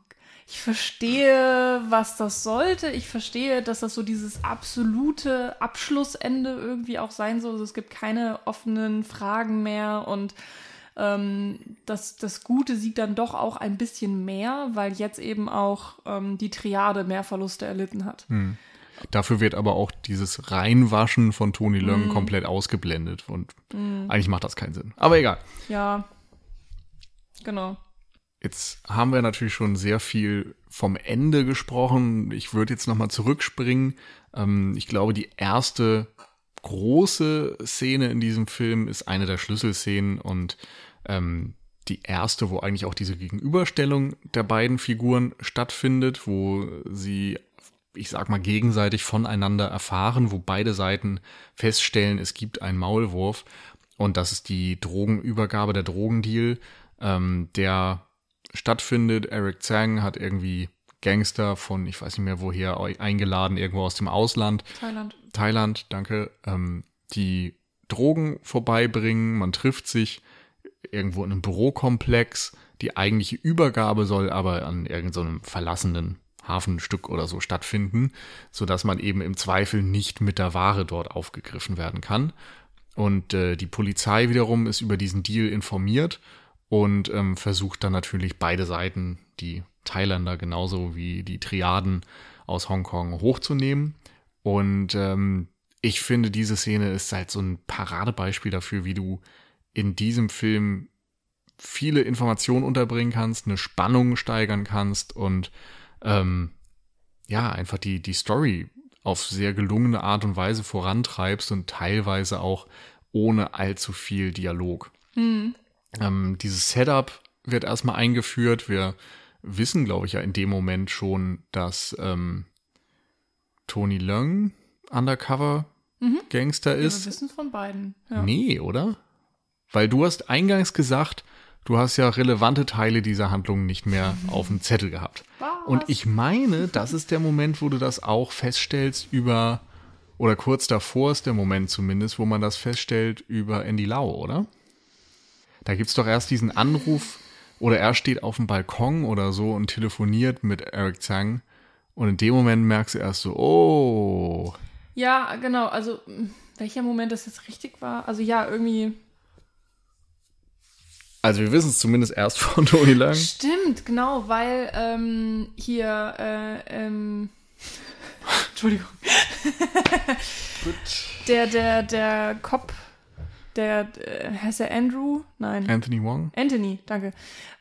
ich verstehe, was das sollte. Ich verstehe, dass das so dieses absolute Abschlussende irgendwie auch sein soll. Also es gibt keine offenen Fragen mehr und ähm, das, das Gute sieht dann doch auch ein bisschen mehr, weil jetzt eben auch ähm, die Triade mehr Verluste erlitten hat.
Hm. Dafür wird aber auch dieses Reinwaschen von Tony Leung mm. komplett ausgeblendet und mm. eigentlich macht das keinen Sinn. Aber egal.
Ja, genau.
Jetzt haben wir natürlich schon sehr viel vom Ende gesprochen. Ich würde jetzt nochmal zurückspringen. Ähm, ich glaube, die erste große Szene in diesem Film ist eine der Schlüsselszenen und ähm, die erste, wo eigentlich auch diese Gegenüberstellung der beiden Figuren stattfindet, wo sie, ich sag mal, gegenseitig voneinander erfahren, wo beide Seiten feststellen, es gibt einen Maulwurf und das ist die Drogenübergabe, der Drogendeal, ähm, der stattfindet. Eric Zhang hat irgendwie Gangster von, ich weiß nicht mehr woher, eingeladen, irgendwo aus dem Ausland.
Thailand.
Thailand, danke. Ähm, die Drogen vorbeibringen. Man trifft sich irgendwo in einem Bürokomplex. Die eigentliche Übergabe soll aber an irgendeinem so verlassenen Hafenstück oder so stattfinden, sodass man eben im Zweifel nicht mit der Ware dort aufgegriffen werden kann. Und äh, die Polizei wiederum ist über diesen Deal informiert und ähm, versucht dann natürlich beide Seiten, die Thailänder genauso wie die Triaden aus Hongkong hochzunehmen. Und ähm, ich finde, diese Szene ist halt so ein Paradebeispiel dafür, wie du in diesem Film viele Informationen unterbringen kannst, eine Spannung steigern kannst und ähm, ja, einfach die, die Story auf sehr gelungene Art und Weise vorantreibst und teilweise auch ohne allzu viel Dialog. Mhm. Ähm, dieses Setup wird erstmal eingeführt. Wir wissen, glaube ich, ja in dem Moment schon, dass ähm, Tony Leung undercover mhm. Gangster ist. Ja,
wir wissen von beiden. Ja.
Nee, oder? Weil du hast eingangs gesagt, du hast ja relevante Teile dieser Handlung nicht mehr auf dem Zettel gehabt. Was? Und ich meine, das ist der Moment, wo du das auch feststellst über, oder kurz davor ist der Moment zumindest, wo man das feststellt über Andy Lau, oder? Da gibt's doch erst diesen Anruf, oder er steht auf dem Balkon oder so und telefoniert mit Eric Zhang. Und in dem Moment merkst du erst so, oh.
Ja, genau. Also, welcher Moment das jetzt richtig war? Also, ja, irgendwie
also wir wissen es zumindest erst von Toni Lang.
Stimmt, genau, weil ähm, hier, äh, ähm, Entschuldigung. Gut. Der, der, der Cop, der, äh, heißt er Andrew? Nein.
Anthony Wong?
Anthony, danke.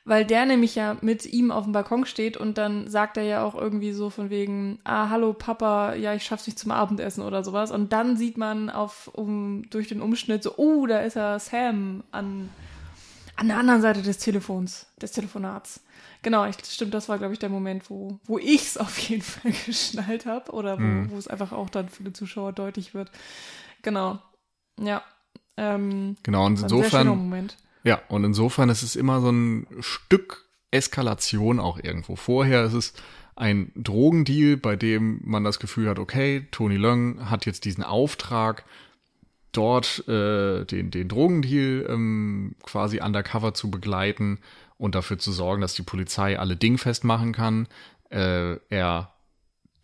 Weil der nämlich ja mit ihm auf dem Balkon steht und dann sagt er ja auch irgendwie so von wegen, ah, hallo Papa, ja, ich schaff's nicht zum Abendessen oder sowas. Und dann sieht man auf, um, durch den Umschnitt so, oh, da ist er Sam an an der anderen Seite des Telefons, des Telefonats. Genau, ich, stimmt, das war, glaube ich, der Moment, wo, wo ich es auf jeden Fall geschnallt habe oder wo, mhm. wo es einfach auch dann für die Zuschauer deutlich wird. Genau. Ja. Ähm,
genau, und insofern. Ja, und insofern ist es immer so ein Stück Eskalation auch irgendwo. Vorher ist es ein Drogendeal, bei dem man das Gefühl hat, okay, Tony Leung hat jetzt diesen Auftrag, dort äh, den, den Drogendeal ähm, quasi undercover zu begleiten und dafür zu sorgen, dass die Polizei alle dingfest machen kann. Äh, er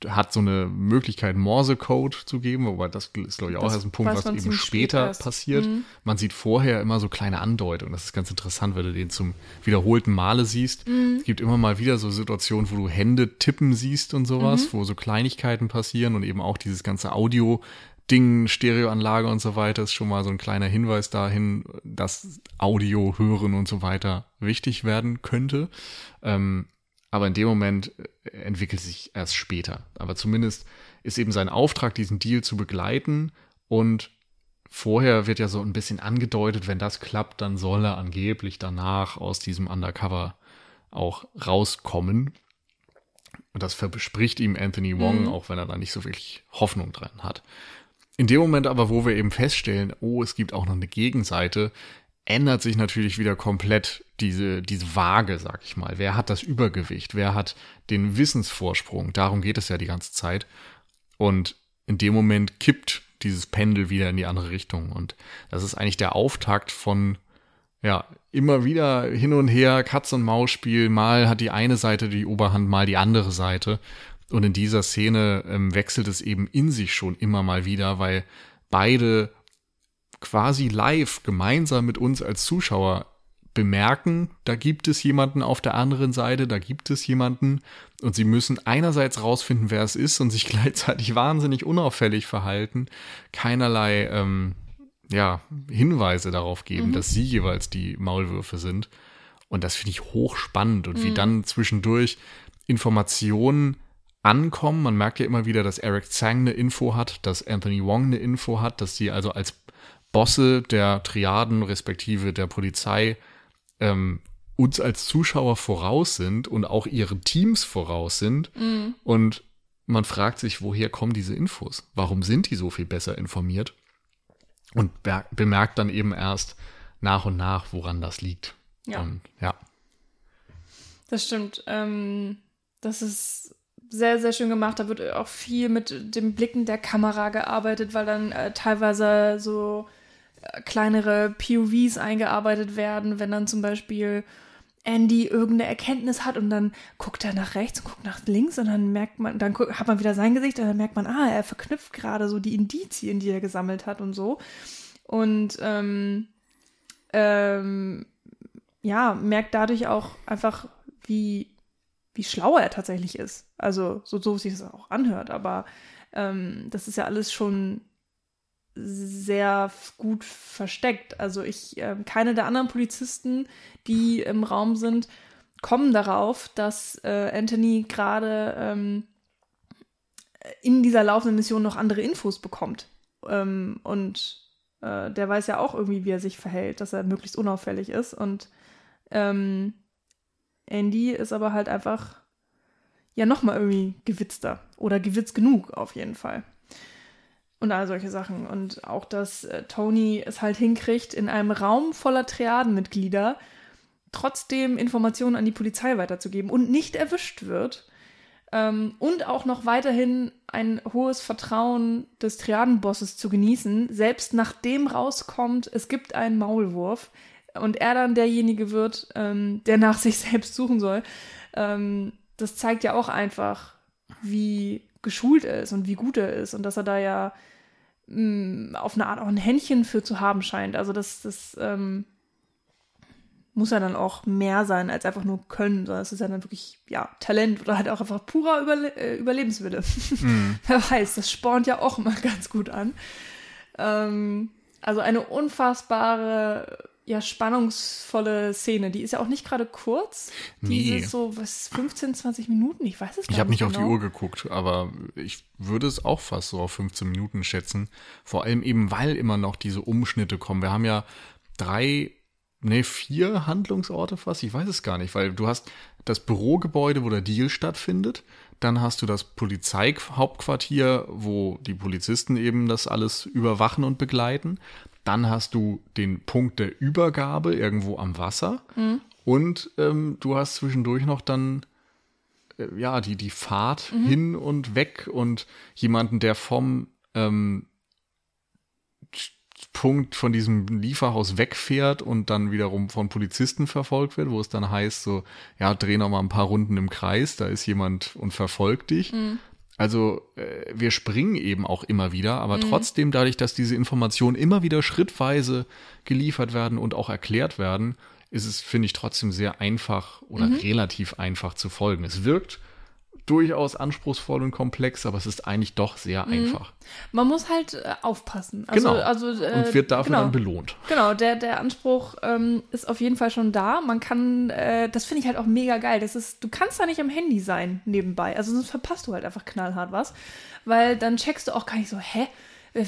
hat so eine Möglichkeit, Morse-Code zu geben, wobei das ist, glaube ich, auch das erst ein Punkt, was eben später passiert. Mhm. Man sieht vorher immer so kleine Andeutungen. Das ist ganz interessant, wenn du den zum wiederholten Male siehst. Mhm. Es gibt immer mal wieder so Situationen, wo du Hände tippen siehst und sowas, mhm. wo so Kleinigkeiten passieren und eben auch dieses ganze Audio Ding, Stereoanlage und so weiter ist schon mal so ein kleiner Hinweis dahin, dass Audio hören und so weiter wichtig werden könnte. Ähm, aber in dem Moment äh, entwickelt sich erst später. Aber zumindest ist eben sein Auftrag, diesen Deal zu begleiten und vorher wird ja so ein bisschen angedeutet, wenn das klappt, dann soll er angeblich danach aus diesem Undercover auch rauskommen. Und das verspricht ihm Anthony Wong, mhm. auch wenn er da nicht so wirklich Hoffnung dran hat. In dem Moment aber, wo wir eben feststellen, oh, es gibt auch noch eine Gegenseite, ändert sich natürlich wieder komplett diese, diese Waage, sag ich mal. Wer hat das Übergewicht? Wer hat den Wissensvorsprung? Darum geht es ja die ganze Zeit. Und in dem Moment kippt dieses Pendel wieder in die andere Richtung. Und das ist eigentlich der Auftakt von, ja, immer wieder hin und her, Katz- und Maus-Spiel. Mal hat die eine Seite die Oberhand, mal die andere Seite. Und in dieser Szene ähm, wechselt es eben in sich schon immer mal wieder, weil beide quasi live gemeinsam mit uns als Zuschauer bemerken, da gibt es jemanden auf der anderen Seite, da gibt es jemanden und sie müssen einerseits rausfinden, wer es ist und sich gleichzeitig wahnsinnig unauffällig verhalten, keinerlei ähm, ja, Hinweise darauf geben, mhm. dass sie jeweils die Maulwürfe sind. Und das finde ich hochspannend und mhm. wie dann zwischendurch Informationen ankommen. Man merkt ja immer wieder, dass Eric Zhang eine Info hat, dass Anthony Wong eine Info hat, dass sie also als Bosse der Triaden respektive der Polizei ähm, uns als Zuschauer voraus sind und auch ihre Teams voraus sind. Mhm. Und man fragt sich, woher kommen diese Infos? Warum sind die so viel besser informiert? Und bemerkt dann eben erst nach und nach, woran das liegt. Ja. Und, ja.
Das stimmt. Ähm, das ist sehr, sehr schön gemacht. Da wird auch viel mit dem Blicken der Kamera gearbeitet, weil dann äh, teilweise so kleinere POVs eingearbeitet werden, wenn dann zum Beispiel Andy irgendeine Erkenntnis hat und dann guckt er nach rechts und guckt nach links und dann merkt man, dann hat man wieder sein Gesicht und dann merkt man, ah, er verknüpft gerade so die Indizien, die er gesammelt hat und so. Und ähm, ähm, ja, merkt dadurch auch einfach, wie wie schlau er tatsächlich ist. Also so, so sich das auch anhört, aber ähm, das ist ja alles schon sehr gut versteckt. Also ich, äh, keine der anderen Polizisten, die im Raum sind, kommen darauf, dass äh, Anthony gerade ähm, in dieser laufenden Mission noch andere Infos bekommt. Ähm, und äh, der weiß ja auch irgendwie, wie er sich verhält, dass er möglichst unauffällig ist. Und ähm, Andy ist aber halt einfach ja nochmal irgendwie gewitzter oder gewitzt genug auf jeden Fall. Und all solche Sachen. Und auch, dass äh, Tony es halt hinkriegt, in einem Raum voller Triadenmitglieder trotzdem Informationen an die Polizei weiterzugeben und nicht erwischt wird. Ähm, und auch noch weiterhin ein hohes Vertrauen des Triadenbosses zu genießen, selbst nachdem rauskommt, es gibt einen Maulwurf und er dann derjenige wird, ähm, der nach sich selbst suchen soll. Ähm, das zeigt ja auch einfach, wie geschult ist und wie gut er ist und dass er da ja mh, mm, auf eine Art auch ein Händchen für zu haben scheint. Also das, das ähm, muss ja dann auch mehr sein als einfach nur können, sondern es ist ja dann wirklich, ja, Talent oder halt auch einfach purer Überle äh, Überlebenswille. Mhm. Wer weiß, das spornt ja auch immer ganz gut an. Ähm, also eine unfassbare ja spannungsvolle Szene. Die ist ja auch nicht gerade kurz. Die nee. ist so was 15, 20 Minuten. Ich weiß es gar nicht.
Ich habe nicht genau. auf die genau. Uhr geguckt, aber ich würde es auch fast so auf 15 Minuten schätzen. Vor allem eben, weil immer noch diese Umschnitte kommen. Wir haben ja drei, nee, vier Handlungsorte fast. Ich weiß es gar nicht, weil du hast das Bürogebäude, wo der Deal stattfindet. Dann hast du das Polizeihauptquartier, wo die Polizisten eben das alles überwachen und begleiten. Dann hast du den Punkt der Übergabe irgendwo am Wasser. Mhm. Und ähm, du hast zwischendurch noch dann äh, ja die, die Fahrt mhm. hin und weg und jemanden, der vom ähm, Punkt von diesem Lieferhaus wegfährt und dann wiederum von Polizisten verfolgt wird, wo es dann heißt so, ja, dreh noch mal ein paar Runden im Kreis, da ist jemand und verfolgt dich. Mhm. Also äh, wir springen eben auch immer wieder, aber mhm. trotzdem dadurch, dass diese Informationen immer wieder schrittweise geliefert werden und auch erklärt werden, ist es, finde ich, trotzdem sehr einfach oder mhm. relativ einfach zu folgen. Es wirkt durchaus anspruchsvoll und komplex, aber es ist eigentlich doch sehr mhm. einfach.
Man muss halt äh, aufpassen. Also,
genau.
Also,
äh, und wird dafür
genau.
dann belohnt.
Genau, der, der Anspruch ähm, ist auf jeden Fall schon da. Man kann, äh, das finde ich halt auch mega geil. Das ist, du kannst da nicht am Handy sein nebenbei. Also sonst verpasst du halt einfach knallhart was. Weil dann checkst du auch gar nicht so, hä? Äh,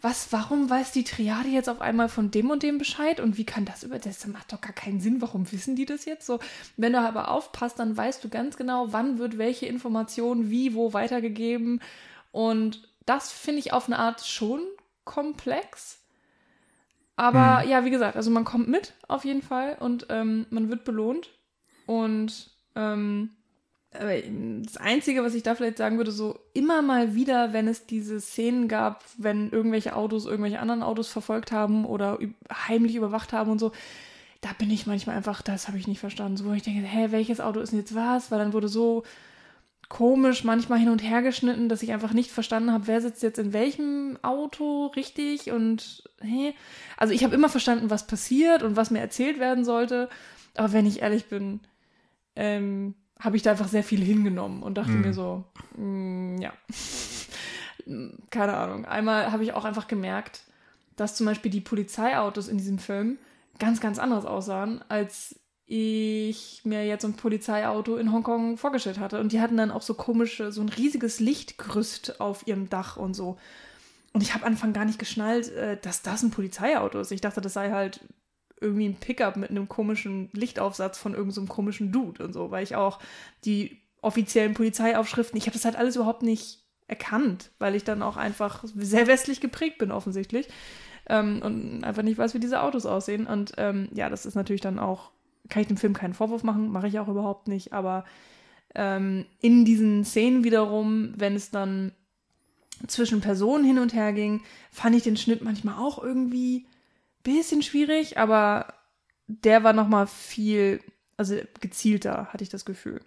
was, warum weiß die Triade jetzt auf einmal von dem und dem Bescheid und wie kann das über, das macht doch gar keinen Sinn, warum wissen die das jetzt so? Wenn du aber aufpasst, dann weißt du ganz genau, wann wird welche Information wie, wo weitergegeben und das finde ich auf eine Art schon komplex. Aber hm. ja, wie gesagt, also man kommt mit auf jeden Fall und ähm, man wird belohnt und ähm, das Einzige, was ich da vielleicht sagen würde, so immer mal wieder, wenn es diese Szenen gab, wenn irgendwelche Autos irgendwelche anderen Autos verfolgt haben oder heimlich überwacht haben und so, da bin ich manchmal einfach, das habe ich nicht verstanden. So, wo ich denke, hä, welches Auto ist denn jetzt was? Weil dann wurde so komisch manchmal hin und her geschnitten, dass ich einfach nicht verstanden habe, wer sitzt jetzt in welchem Auto richtig und hä? Also ich habe immer verstanden, was passiert und was mir erzählt werden sollte. Aber wenn ich ehrlich bin, ähm, habe ich da einfach sehr viel hingenommen und dachte mm. mir so, mm, ja, keine Ahnung. Einmal habe ich auch einfach gemerkt, dass zum Beispiel die Polizeiautos in diesem Film ganz, ganz anders aussahen, als ich mir jetzt ein Polizeiauto in Hongkong vorgestellt hatte. Und die hatten dann auch so komische, so ein riesiges Lichtgerüst auf ihrem Dach und so. Und ich habe Anfang gar nicht geschnallt, äh, dass das ein Polizeiauto ist. Ich dachte, das sei halt irgendwie ein Pickup mit einem komischen Lichtaufsatz von irgendeinem so komischen Dude und so, weil ich auch die offiziellen Polizeiaufschriften, ich habe das halt alles überhaupt nicht erkannt, weil ich dann auch einfach sehr westlich geprägt bin offensichtlich ähm, und einfach nicht weiß, wie diese Autos aussehen. Und ähm, ja, das ist natürlich dann auch, kann ich dem Film keinen Vorwurf machen, mache ich auch überhaupt nicht, aber ähm, in diesen Szenen wiederum, wenn es dann zwischen Personen hin und her ging, fand ich den Schnitt manchmal auch irgendwie bisschen schwierig, aber der war nochmal viel, also gezielter, hatte ich das Gefühl.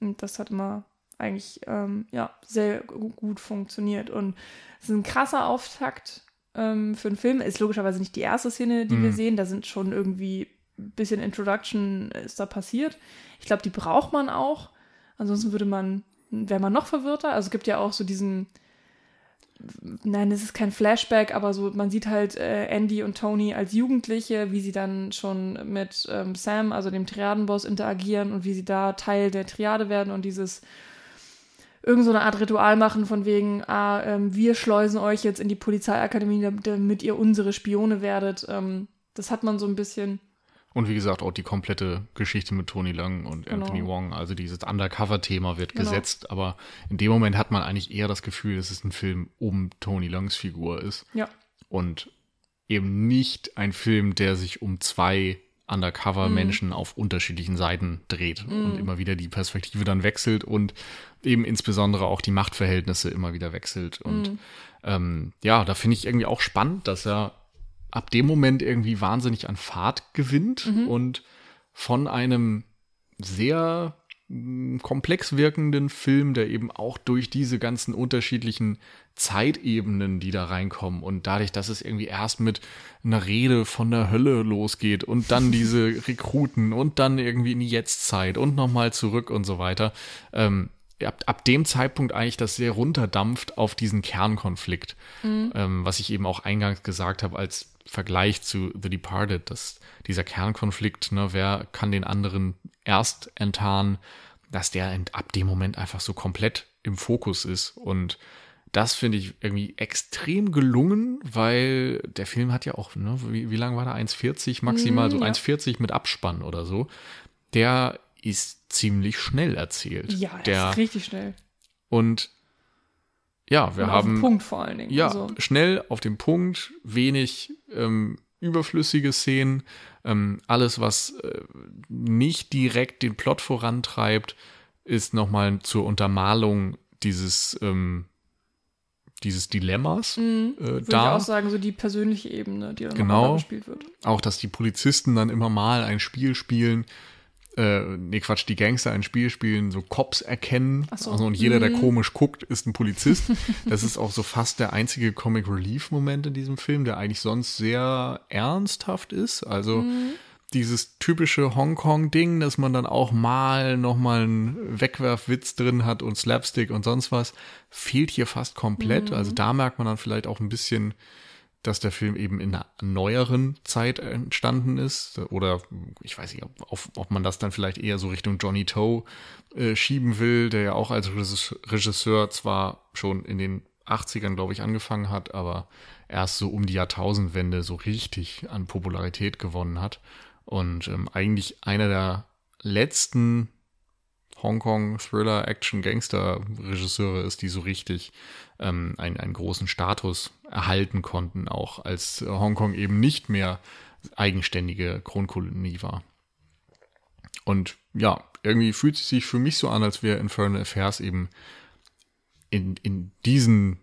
Und das hat immer eigentlich ähm, ja, sehr gut funktioniert. Und es ist ein krasser Auftakt ähm, für einen Film. Ist logischerweise nicht die erste Szene, die mhm. wir sehen. Da sind schon irgendwie ein bisschen Introduction ist da passiert. Ich glaube, die braucht man auch. Ansonsten würde man, wäre man noch verwirrter. Also es gibt ja auch so diesen nein, es ist kein Flashback, aber so, man sieht halt äh, Andy und Tony als Jugendliche, wie sie dann schon mit ähm, Sam, also dem Triadenboss, interagieren und wie sie da Teil der Triade werden und dieses irgend so eine Art Ritual machen von wegen, ah, ähm, wir schleusen euch jetzt in die Polizeiakademie, damit ihr unsere Spione werdet. Ähm, das hat man so ein bisschen.
Und wie gesagt, auch die komplette Geschichte mit Tony Lang und genau. Anthony Wong, also dieses Undercover-Thema wird genau. gesetzt, aber in dem Moment hat man eigentlich eher das Gefühl, dass es ein Film um Tony Langs Figur ist.
Ja.
Und eben nicht ein Film, der sich um zwei Undercover-Menschen mhm. auf unterschiedlichen Seiten dreht mhm. und immer wieder die Perspektive dann wechselt und eben insbesondere auch die Machtverhältnisse immer wieder wechselt. Und mhm. ähm, ja, da finde ich irgendwie auch spannend, dass er ab dem Moment irgendwie wahnsinnig an Fahrt gewinnt mhm. und von einem sehr komplex wirkenden Film, der eben auch durch diese ganzen unterschiedlichen Zeitebenen, die da reinkommen und dadurch, dass es irgendwie erst mit einer Rede von der Hölle losgeht und dann diese Rekruten und dann irgendwie in die Jetztzeit und nochmal zurück und so weiter, ähm, ab, ab dem Zeitpunkt eigentlich das sehr runterdampft auf diesen Kernkonflikt, mhm. ähm, was ich eben auch eingangs gesagt habe als Vergleich zu The Departed, dass dieser Kernkonflikt, ne, wer kann den anderen erst enttarnen, dass der ab dem Moment einfach so komplett im Fokus ist. Und das finde ich irgendwie extrem gelungen, weil der Film hat ja auch, ne, wie, wie lang war der? 1,40 maximal, mm, so ja. 1,40 mit Abspann oder so. Der ist ziemlich schnell erzählt.
Ja, der ist richtig schnell.
Und ja, wir und haben. Auf den
Punkt vor allen Dingen.
Ja, also. schnell auf den Punkt, wenig ähm, überflüssige Szenen. Ähm, alles, was äh, nicht direkt den Plot vorantreibt, ist nochmal zur Untermalung dieses, ähm, dieses Dilemmas
mhm, äh, würde da. ich auch sagen, so die persönliche Ebene, die dann
genau, gespielt wird. Auch, dass die Polizisten dann immer mal ein Spiel spielen, äh, nee, Quatsch, die Gangster ein Spiel spielen, so Cops erkennen. Ach so. Also, und jeder, der mhm. komisch guckt, ist ein Polizist. das ist auch so fast der einzige Comic Relief Moment in diesem Film, der eigentlich sonst sehr ernsthaft ist. Also mhm. dieses typische Hongkong-Ding, dass man dann auch mal nochmal einen Wegwerfwitz drin hat und Slapstick und sonst was, fehlt hier fast komplett. Mhm. Also da merkt man dann vielleicht auch ein bisschen dass der Film eben in einer neueren Zeit entstanden ist. Oder ich weiß nicht, ob, ob man das dann vielleicht eher so Richtung Johnny Toe äh, schieben will, der ja auch als Regisseur zwar schon in den 80ern, glaube ich, angefangen hat, aber erst so um die Jahrtausendwende so richtig an Popularität gewonnen hat. Und ähm, eigentlich einer der letzten Hongkong Thriller Action Gangster Regisseure ist, die so richtig ähm, einen, einen großen Status erhalten konnten, auch als Hongkong eben nicht mehr eigenständige Kronkolonie war. Und ja, irgendwie fühlt es sich für mich so an, als wäre Infernal Affairs eben in, in diesen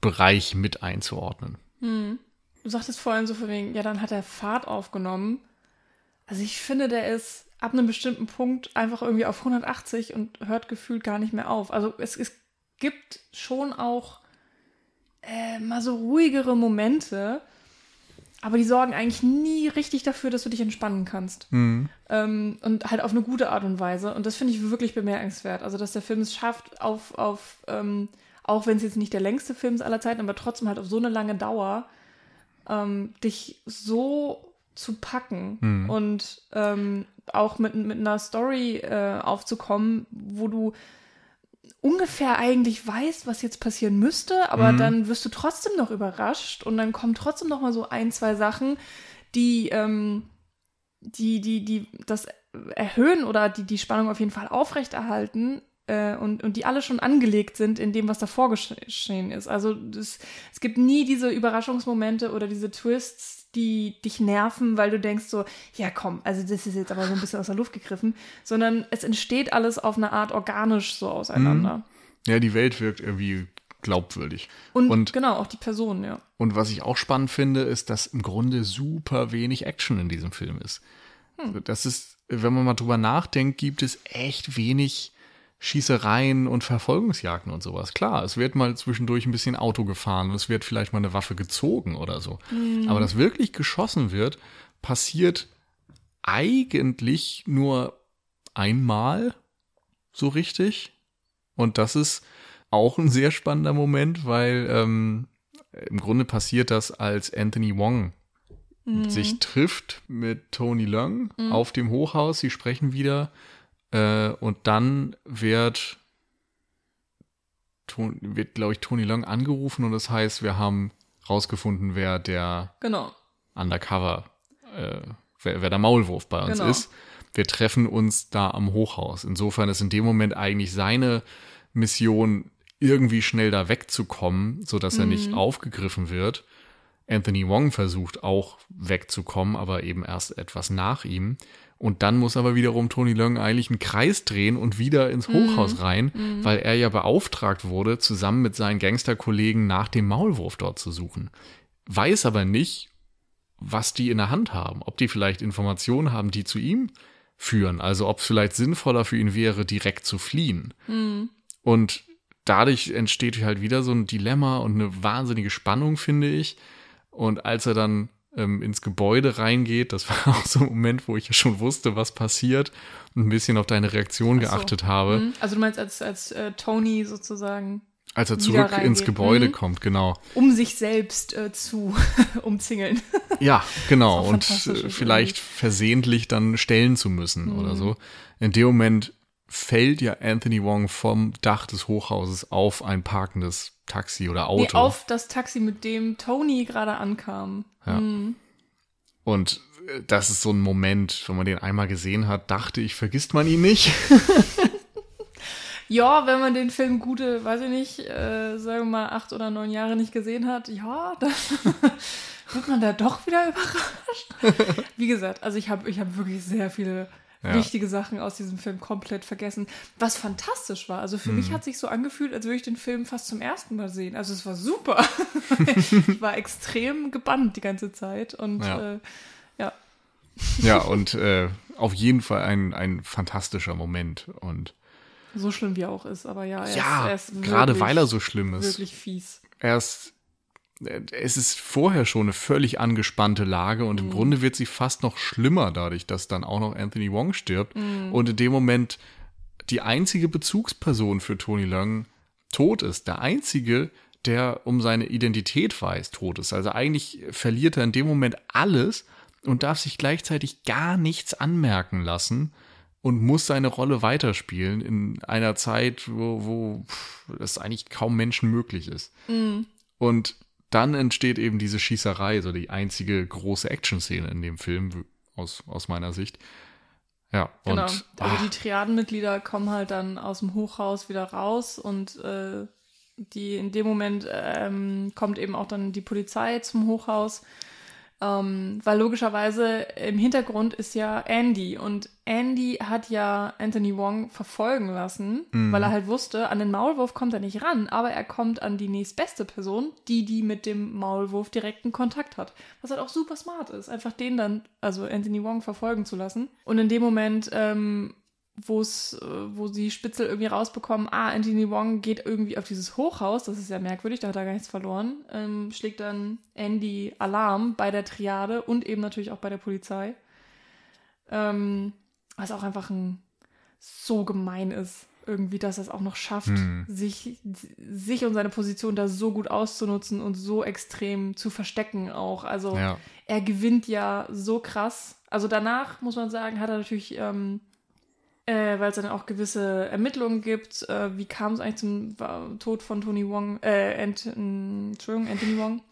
Bereich mit einzuordnen.
Hm. Du sagtest vorhin so von wegen, ja, dann hat er Fahrt aufgenommen. Also ich finde, der ist ab einem bestimmten Punkt einfach irgendwie auf 180 und hört gefühlt gar nicht mehr auf. Also es, es gibt schon auch äh, mal so ruhigere Momente, aber die sorgen eigentlich nie richtig dafür, dass du dich entspannen kannst. Mhm. Ähm, und halt auf eine gute Art und Weise. Und das finde ich wirklich bemerkenswert. Also, dass der Film es schafft, auf, auf ähm, auch wenn es jetzt nicht der längste Film ist aller Zeiten, aber trotzdem halt auf so eine lange Dauer, ähm, dich so zu packen mhm. und ähm, auch mit, mit einer Story äh, aufzukommen, wo du ungefähr eigentlich weißt, was jetzt passieren müsste, aber mhm. dann wirst du trotzdem noch überrascht und dann kommen trotzdem noch mal so ein, zwei Sachen, die, ähm, die, die, die das erhöhen oder die die Spannung auf jeden Fall aufrechterhalten äh, und, und die alle schon angelegt sind in dem, was davor geschehen ist. Also das, es gibt nie diese Überraschungsmomente oder diese Twists, die dich nerven, weil du denkst so, ja komm, also das ist jetzt aber so ein bisschen aus der Luft gegriffen, sondern es entsteht alles auf eine Art organisch so auseinander. Mhm.
Ja, die Welt wirkt irgendwie glaubwürdig.
Und, und, genau, auch die Person, ja.
Und was ich auch spannend finde, ist, dass im Grunde super wenig Action in diesem Film ist. Hm. Das ist, wenn man mal drüber nachdenkt, gibt es echt wenig Schießereien und Verfolgungsjagden und sowas. Klar, es wird mal zwischendurch ein bisschen Auto gefahren und es wird vielleicht mal eine Waffe gezogen oder so. Mhm. Aber dass wirklich geschossen wird, passiert eigentlich nur einmal so richtig. Und das ist auch ein sehr spannender Moment, weil ähm, im Grunde passiert das, als Anthony Wong mhm. sich trifft mit Tony Leung mhm. auf dem Hochhaus. Sie sprechen wieder äh, und dann wird, wird glaube ich, Tony Leung angerufen und das heißt, wir haben rausgefunden, wer der
genau.
Undercover, äh, wer, wer der Maulwurf bei uns genau. ist. Wir treffen uns da am Hochhaus. Insofern ist in dem Moment eigentlich seine Mission, irgendwie schnell da wegzukommen, so dass er mhm. nicht aufgegriffen wird. Anthony Wong versucht auch wegzukommen, aber eben erst etwas nach ihm. Und dann muss aber wiederum Tony Leung eigentlich einen Kreis drehen und wieder ins mhm. Hochhaus mm, rein, mm. weil er ja beauftragt wurde, zusammen mit seinen Gangsterkollegen nach dem Maulwurf dort zu suchen. Weiß aber nicht, was die in der Hand haben. Ob die vielleicht Informationen haben, die zu ihm führen. Also ob es vielleicht sinnvoller für ihn wäre, direkt zu fliehen. Mm. Und dadurch entsteht halt wieder so ein Dilemma und eine wahnsinnige Spannung, finde ich. Und als er dann ähm, ins Gebäude reingeht, das war auch so ein Moment, wo ich ja schon wusste, was passiert und ein bisschen auf deine Reaktion so. geachtet habe.
Mhm. Also du meinst, als, als äh, Tony sozusagen
als er zurück ins Gebäude mhm. kommt, genau.
Um sich selbst äh, zu umzingeln.
Ja, genau. Und äh, vielleicht irgendwie. versehentlich dann stellen zu müssen mhm. oder so. In dem Moment fällt ja Anthony Wong vom Dach des Hochhauses auf ein parkendes Taxi oder Auto. Nee,
auf das Taxi, mit dem Tony gerade ankam.
Ja. Mhm. Und äh, das ist so ein Moment, wenn man den einmal gesehen hat, dachte ich, vergisst man ihn nicht.
ja, wenn man den Film gute, weiß ich nicht, äh, sagen wir mal acht oder neun Jahre nicht gesehen hat, ja, dann wird man da doch wieder überrascht. Wie gesagt, also ich habe ich hab wirklich sehr viele ja. wichtige Sachen aus diesem Film komplett vergessen. Was fantastisch war. Also für mhm. mich hat sich so angefühlt, als würde ich den Film fast zum ersten Mal sehen. Also es war super. ich war extrem gebannt die ganze Zeit. Und ja. Äh, ja.
Ja, und äh, auf jeden Fall ein, ein fantastischer Moment. Und
so schlimm wie er auch ist, aber ja,
er ja, ist, er ist gerade wirklich, weil er so schlimm ist.
Wirklich fies.
Er ist es ist vorher schon eine völlig angespannte Lage und mhm. im Grunde wird sie fast noch schlimmer dadurch, dass dann auch noch Anthony Wong stirbt mhm. und in dem Moment die einzige Bezugsperson für Tony Leung tot ist. Der einzige, der um seine Identität weiß, tot ist. Also eigentlich verliert er in dem Moment alles und darf sich gleichzeitig gar nichts anmerken lassen und muss seine Rolle weiterspielen in einer Zeit, wo, wo das eigentlich kaum Menschen möglich ist. Mhm. Und dann entsteht eben diese Schießerei, so die einzige große Action-Szene in dem Film, aus, aus meiner Sicht. Ja,
genau. Und, also die Triadenmitglieder kommen halt dann aus dem Hochhaus wieder raus und äh, die in dem Moment ähm, kommt eben auch dann die Polizei zum Hochhaus ähm, weil logischerweise im Hintergrund ist ja Andy und Andy hat ja Anthony Wong verfolgen lassen, mhm. weil er halt wusste, an den Maulwurf kommt er nicht ran, aber er kommt an die nächstbeste Person, die die mit dem Maulwurf direkten Kontakt hat. Was halt auch super smart ist, einfach den dann, also Anthony Wong verfolgen zu lassen. Und in dem Moment ähm, wo es, äh, wo die Spitzel irgendwie rausbekommen, ah, Anthony Wong geht irgendwie auf dieses Hochhaus, das ist ja merkwürdig, da hat er gar nichts verloren, ähm, schlägt dann Andy Alarm bei der Triade und eben natürlich auch bei der Polizei. Ähm, was auch einfach ein so gemein ist, irgendwie, dass er es auch noch schafft, hm. sich, sich und seine Position da so gut auszunutzen und so extrem zu verstecken auch. Also ja. er gewinnt ja so krass. Also danach, muss man sagen, hat er natürlich ähm, äh, weil es dann auch gewisse Ermittlungen gibt. Äh, wie kam es eigentlich zum Tod von Tony Wong, äh, Ant, Entschuldigung, Anthony Wong?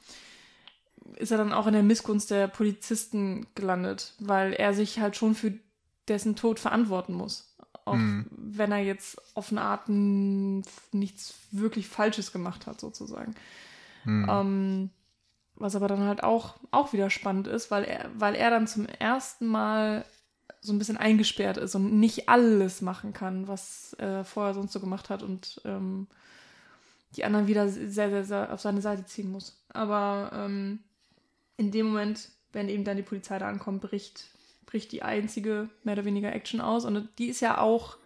Ist er dann auch in der Missgunst der Polizisten gelandet, weil er sich halt schon für dessen Tod verantworten muss. Auch mhm. wenn er jetzt auf eine Art nichts wirklich Falsches gemacht hat, sozusagen. Mhm. Ähm, was aber dann halt auch, auch wieder spannend ist, weil er, weil er dann zum ersten Mal so ein bisschen eingesperrt ist und nicht alles machen kann, was er vorher sonst so gemacht hat und ähm, die anderen wieder sehr, sehr, sehr auf seine Seite ziehen muss. Aber ähm, in dem Moment, wenn eben dann die Polizei da ankommt, bricht, bricht die einzige mehr oder weniger Action aus. Und die ist ja auch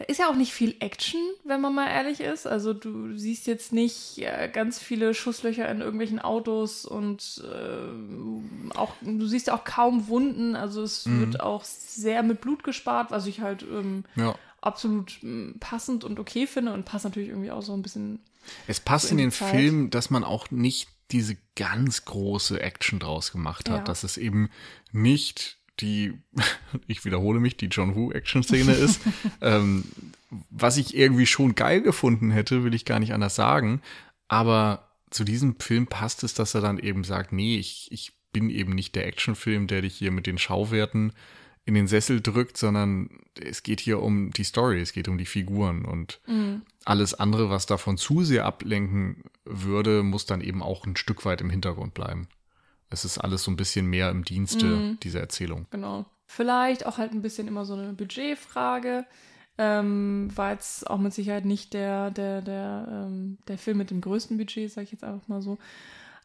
da ist ja auch nicht viel Action, wenn man mal ehrlich ist. Also du siehst jetzt nicht äh, ganz viele Schusslöcher in irgendwelchen Autos und äh, auch du siehst ja auch kaum Wunden. Also es mhm. wird auch sehr mit Blut gespart, was ich halt ähm, ja. absolut hm, passend und okay finde und passt natürlich irgendwie auch so ein bisschen.
Es passt so in, in den Zeit. Film, dass man auch nicht diese ganz große Action draus gemacht hat, ja. dass es eben nicht die, ich wiederhole mich, die John Woo Action-Szene ist. ähm, was ich irgendwie schon geil gefunden hätte, will ich gar nicht anders sagen. Aber zu diesem Film passt es, dass er dann eben sagt, nee, ich, ich bin eben nicht der Actionfilm, der dich hier mit den Schauwerten in den Sessel drückt, sondern es geht hier um die Story, es geht um die Figuren und mhm. alles andere, was davon zu sehr ablenken würde, muss dann eben auch ein Stück weit im Hintergrund bleiben. Es ist alles so ein bisschen mehr im Dienste mhm. dieser Erzählung.
Genau. Vielleicht auch halt ein bisschen immer so eine Budgetfrage. Ähm, war jetzt auch mit Sicherheit nicht der, der, der, ähm, der Film mit dem größten Budget, sag ich jetzt einfach mal so.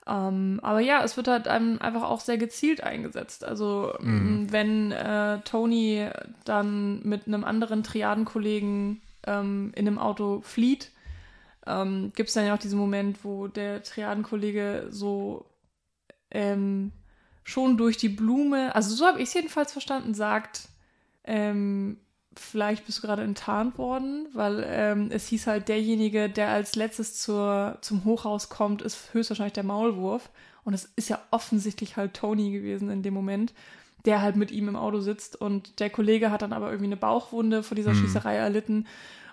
Ähm, aber ja, es wird halt einfach auch sehr gezielt eingesetzt. Also mhm. wenn äh, Tony dann mit einem anderen Triadenkollegen ähm, in einem Auto flieht, ähm, gibt es dann ja auch diesen Moment, wo der Triadenkollege so ähm, schon durch die Blume, also so habe ich es jedenfalls verstanden, sagt, ähm, vielleicht bist du gerade enttarnt worden, weil ähm, es hieß halt, derjenige, der als letztes zur, zum Hochhaus kommt, ist höchstwahrscheinlich der Maulwurf. Und es ist ja offensichtlich halt Tony gewesen in dem Moment, der halt mit ihm im Auto sitzt. Und der Kollege hat dann aber irgendwie eine Bauchwunde vor dieser mhm. Schießerei erlitten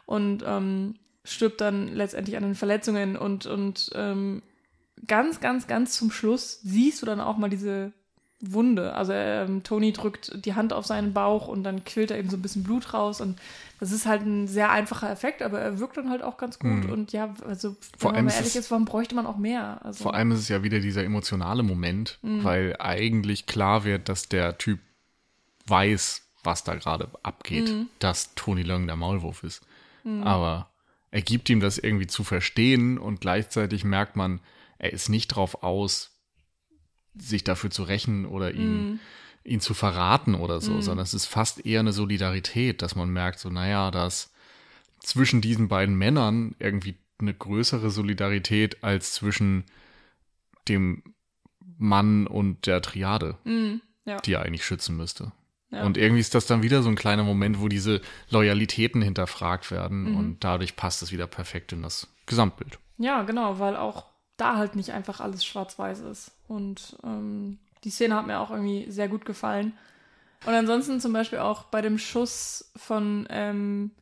und ähm, stirbt dann letztendlich an den Verletzungen. Und, und ähm, ganz, ganz, ganz zum Schluss siehst du dann auch mal diese Wunde. Also ähm, Tony drückt die Hand auf seinen Bauch und dann quillt da eben so ein bisschen Blut raus und das ist halt ein sehr einfacher Effekt, aber er wirkt dann halt auch ganz gut. Mhm. Und ja, also
vor
wenn man ehrlich ist, warum bräuchte man auch mehr? Also,
vor allem ist es ja wieder dieser emotionale Moment, mhm. weil eigentlich klar wird, dass der Typ weiß, was da gerade abgeht, mhm. dass Tony Long der Maulwurf ist. Mhm. Aber er gibt ihm das irgendwie zu verstehen und gleichzeitig merkt man, er ist nicht drauf aus, sich dafür zu rächen oder ihn, mm. ihn zu verraten oder so, mm. sondern es ist fast eher eine Solidarität, dass man merkt, so, naja, dass zwischen diesen beiden Männern irgendwie eine größere Solidarität als zwischen dem Mann und der Triade, mm, ja. die er eigentlich schützen müsste. Ja. Und irgendwie ist das dann wieder so ein kleiner Moment, wo diese Loyalitäten hinterfragt werden mhm. und dadurch passt es wieder perfekt in das Gesamtbild.
Ja, genau, weil auch da halt nicht einfach alles schwarz-weiß ist. Und ähm, die Szene hat mir auch irgendwie sehr gut gefallen. Und ansonsten zum Beispiel auch bei dem Schuss von ähm,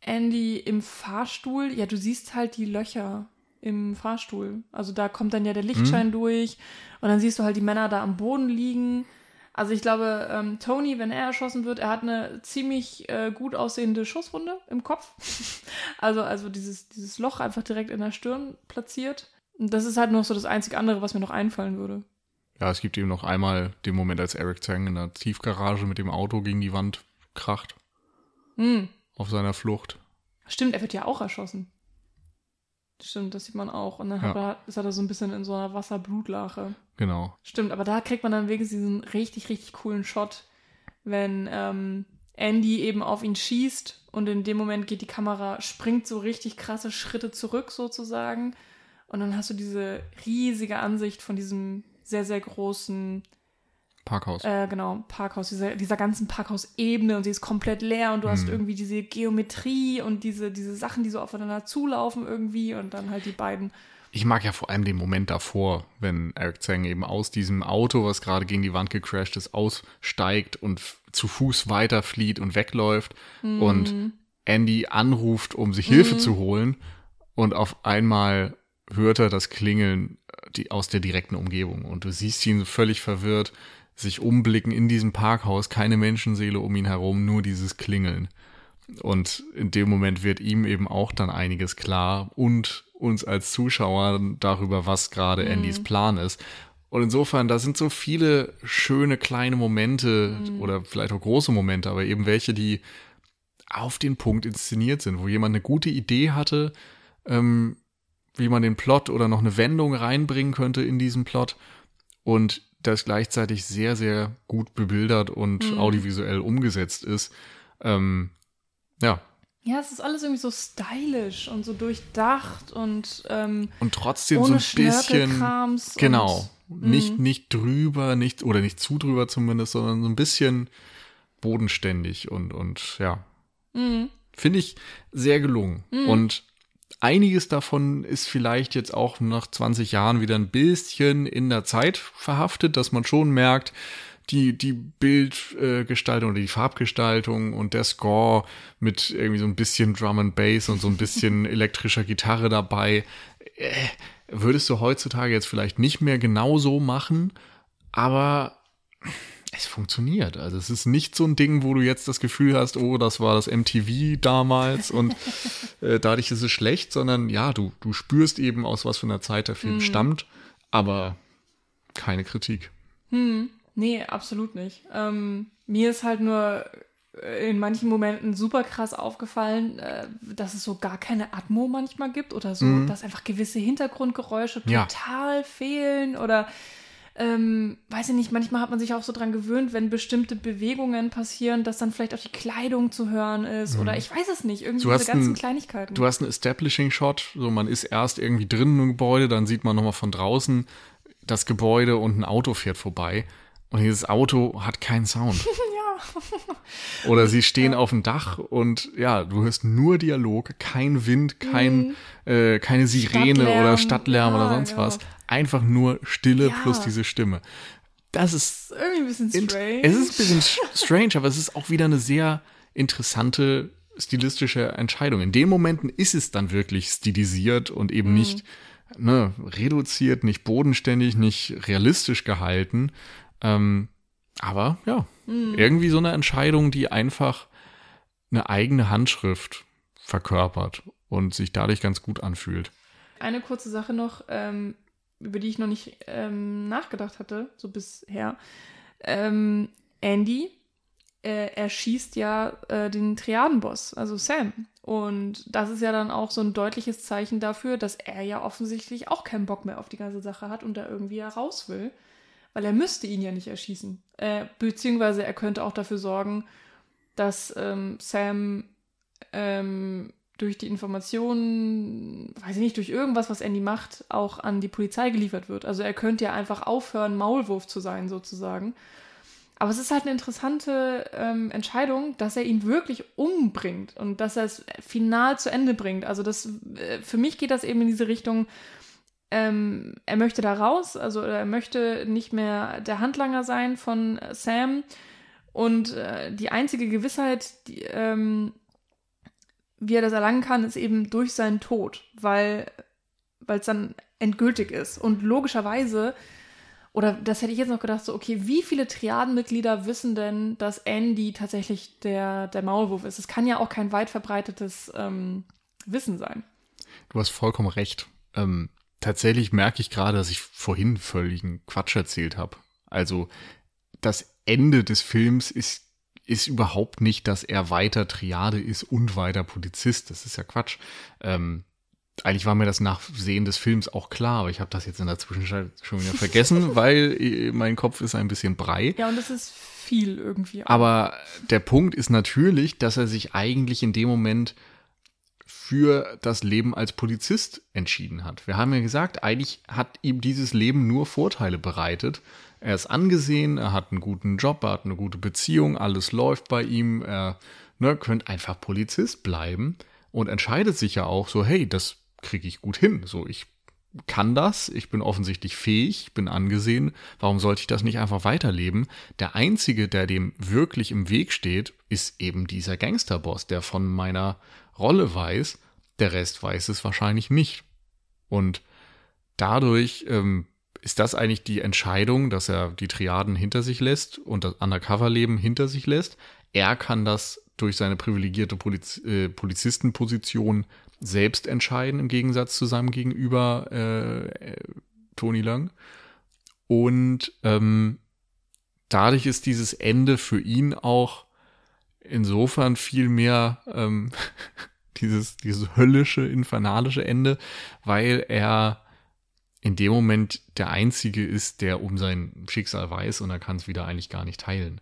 Andy im Fahrstuhl. Ja, du siehst halt die Löcher im Fahrstuhl. Also da kommt dann ja der Lichtschein mhm. durch und dann siehst du halt die Männer da am Boden liegen. Also ich glaube, ähm, Tony, wenn er erschossen wird, er hat eine ziemlich äh, gut aussehende Schusswunde im Kopf. also, also dieses, dieses Loch einfach direkt in der Stirn platziert. Das ist halt noch so das einzige andere, was mir noch einfallen würde.
Ja, es gibt eben noch einmal den Moment, als Eric Zhang in der Tiefgarage mit dem Auto gegen die Wand kracht. Hm. Auf seiner Flucht.
Stimmt, er wird ja auch erschossen. Stimmt, das sieht man auch. Und dann ja. er, ist er da so ein bisschen in so einer Wasserblutlache.
Genau.
Stimmt, aber da kriegt man dann wenigstens diesen richtig, richtig coolen Shot, wenn ähm, Andy eben auf ihn schießt und in dem Moment geht die Kamera, springt so richtig krasse Schritte zurück sozusagen und dann hast du diese riesige Ansicht von diesem sehr, sehr großen
Parkhaus.
Äh, genau, Parkhaus, dieser, dieser ganzen Parkhausebene und sie ist komplett leer und du hm. hast irgendwie diese Geometrie und diese, diese Sachen, die so aufeinander zulaufen irgendwie und dann halt die beiden.
Ich mag ja vor allem den Moment davor, wenn Eric Zeng eben aus diesem Auto, was gerade gegen die Wand gecrashed ist, aussteigt und zu Fuß weiterflieht und wegläuft mm. und Andy anruft, um sich Hilfe mm. zu holen und auf einmal hört er das Klingeln äh, die, aus der direkten Umgebung. Und du siehst ihn völlig verwirrt sich umblicken in diesem Parkhaus, keine Menschenseele um ihn herum, nur dieses Klingeln. Und in dem Moment wird ihm eben auch dann einiges klar und uns als Zuschauer darüber, was gerade mhm. Andys Plan ist. Und insofern, da sind so viele schöne kleine Momente mhm. oder vielleicht auch große Momente, aber eben welche, die auf den Punkt inszeniert sind, wo jemand eine gute Idee hatte, ähm, wie man den Plot oder noch eine Wendung reinbringen könnte in diesen Plot und das gleichzeitig sehr, sehr gut bebildert und mhm. audiovisuell umgesetzt ist. Ähm, ja.
Ja, es ist alles irgendwie so stylisch und so durchdacht und ähm,
und trotzdem so ein bisschen genau und, nicht mhm. nicht drüber, nicht oder nicht zu drüber zumindest, sondern so ein bisschen bodenständig und und ja. Mhm. Finde ich sehr gelungen. Mhm. Und einiges davon ist vielleicht jetzt auch nach 20 Jahren wieder ein bisschen in der Zeit verhaftet, dass man schon merkt, die, die Bildgestaltung oder die Farbgestaltung und der Score mit irgendwie so ein bisschen Drum and Bass und so ein bisschen elektrischer Gitarre dabei, äh, würdest du heutzutage jetzt vielleicht nicht mehr genau so machen, aber es funktioniert. Also es ist nicht so ein Ding, wo du jetzt das Gefühl hast, oh, das war das MTV damals und äh, dadurch ist es schlecht, sondern ja, du, du spürst eben, aus was für einer Zeit der Film hm. stammt, aber keine Kritik.
Hm. Nee, absolut nicht. Ähm, mir ist halt nur äh, in manchen Momenten super krass aufgefallen, äh, dass es so gar keine Atmo manchmal gibt oder so, mhm. dass einfach gewisse Hintergrundgeräusche total ja. fehlen oder ähm, weiß ich nicht, manchmal hat man sich auch so dran gewöhnt, wenn bestimmte Bewegungen passieren, dass dann vielleicht auch die Kleidung zu hören ist mhm. oder ich weiß es nicht, irgendwie diese ganzen ein, Kleinigkeiten.
Du hast einen Establishing Shot, so man ist erst irgendwie drinnen im Gebäude, dann sieht man nochmal von draußen das Gebäude und ein Auto fährt vorbei und dieses Auto hat keinen Sound. ja. Oder sie stehen ja. auf dem Dach und ja, du hörst nur Dialog, kein Wind, kein, mhm. äh, keine Sirene Stadtlärm. oder Stadtlärm ja, oder sonst was. Einfach nur Stille plus diese Stimme. Das ist
irgendwie ein bisschen strange.
Es ist ein bisschen strange, aber es ist auch wieder eine sehr interessante stilistische Entscheidung. In den Momenten ist es dann wirklich stilisiert und eben mhm. nicht ne, reduziert, nicht bodenständig, nicht realistisch gehalten, ähm, aber ja, mhm. irgendwie so eine Entscheidung, die einfach eine eigene Handschrift verkörpert und sich dadurch ganz gut anfühlt.
Eine kurze Sache noch, ähm, über die ich noch nicht ähm, nachgedacht hatte, so bisher. Ähm, Andy, äh, er schießt ja äh, den Triadenboss, also Sam. Und das ist ja dann auch so ein deutliches Zeichen dafür, dass er ja offensichtlich auch keinen Bock mehr auf die ganze Sache hat und da irgendwie heraus will weil er müsste ihn ja nicht erschießen. Äh, beziehungsweise er könnte auch dafür sorgen, dass ähm, Sam ähm, durch die Informationen, weiß ich nicht, durch irgendwas, was Andy macht, auch an die Polizei geliefert wird. Also er könnte ja einfach aufhören, Maulwurf zu sein, sozusagen. Aber es ist halt eine interessante ähm, Entscheidung, dass er ihn wirklich umbringt und dass er es final zu Ende bringt. Also das, äh, für mich geht das eben in diese Richtung, ähm, er möchte da raus, also er möchte nicht mehr der Handlanger sein von Sam. Und äh, die einzige Gewissheit, die, ähm, wie er das erlangen kann, ist eben durch seinen Tod, weil es dann endgültig ist. Und logischerweise, oder das hätte ich jetzt noch gedacht, so, okay, wie viele Triadenmitglieder wissen denn, dass Andy tatsächlich der, der Maulwurf ist? Es kann ja auch kein weit verbreitetes ähm, Wissen sein.
Du hast vollkommen recht. Ähm, tatsächlich merke ich gerade, dass ich vorhin völligen Quatsch erzählt habe. Also das Ende des Films ist, ist überhaupt nicht, dass er weiter Triade ist und weiter Polizist. Das ist ja Quatsch. Ähm, eigentlich war mir das nach Sehen des Films auch klar, aber ich habe das jetzt in der Zwischenzeit schon wieder vergessen, weil äh, mein Kopf ist ein bisschen brei.
Ja, und das ist viel irgendwie.
Auch. Aber der Punkt ist natürlich, dass er sich eigentlich in dem Moment für das Leben als Polizist entschieden hat. Wir haben ja gesagt, eigentlich hat ihm dieses Leben nur Vorteile bereitet. Er ist angesehen, er hat einen guten Job, er hat eine gute Beziehung, alles läuft bei ihm, er ne, könnte einfach Polizist bleiben und entscheidet sich ja auch so, hey, das kriege ich gut hin. So, ich kann das, ich bin offensichtlich fähig, bin angesehen, warum sollte ich das nicht einfach weiterleben? Der Einzige, der dem wirklich im Weg steht, ist eben dieser Gangsterboss, der von meiner Rolle weiß, der Rest weiß es wahrscheinlich nicht. Und dadurch ähm, ist das eigentlich die Entscheidung, dass er die Triaden hinter sich lässt und das Undercover-Leben hinter sich lässt. Er kann das durch seine privilegierte Poliz äh, Polizistenposition selbst entscheiden, im Gegensatz zu seinem Gegenüber äh, Tony Lang. Und ähm, dadurch ist dieses Ende für ihn auch insofern viel mehr ähm, dieses, dieses höllische, infernalische Ende, weil er in dem Moment der Einzige ist, der um sein Schicksal weiß und er kann es wieder eigentlich gar nicht teilen.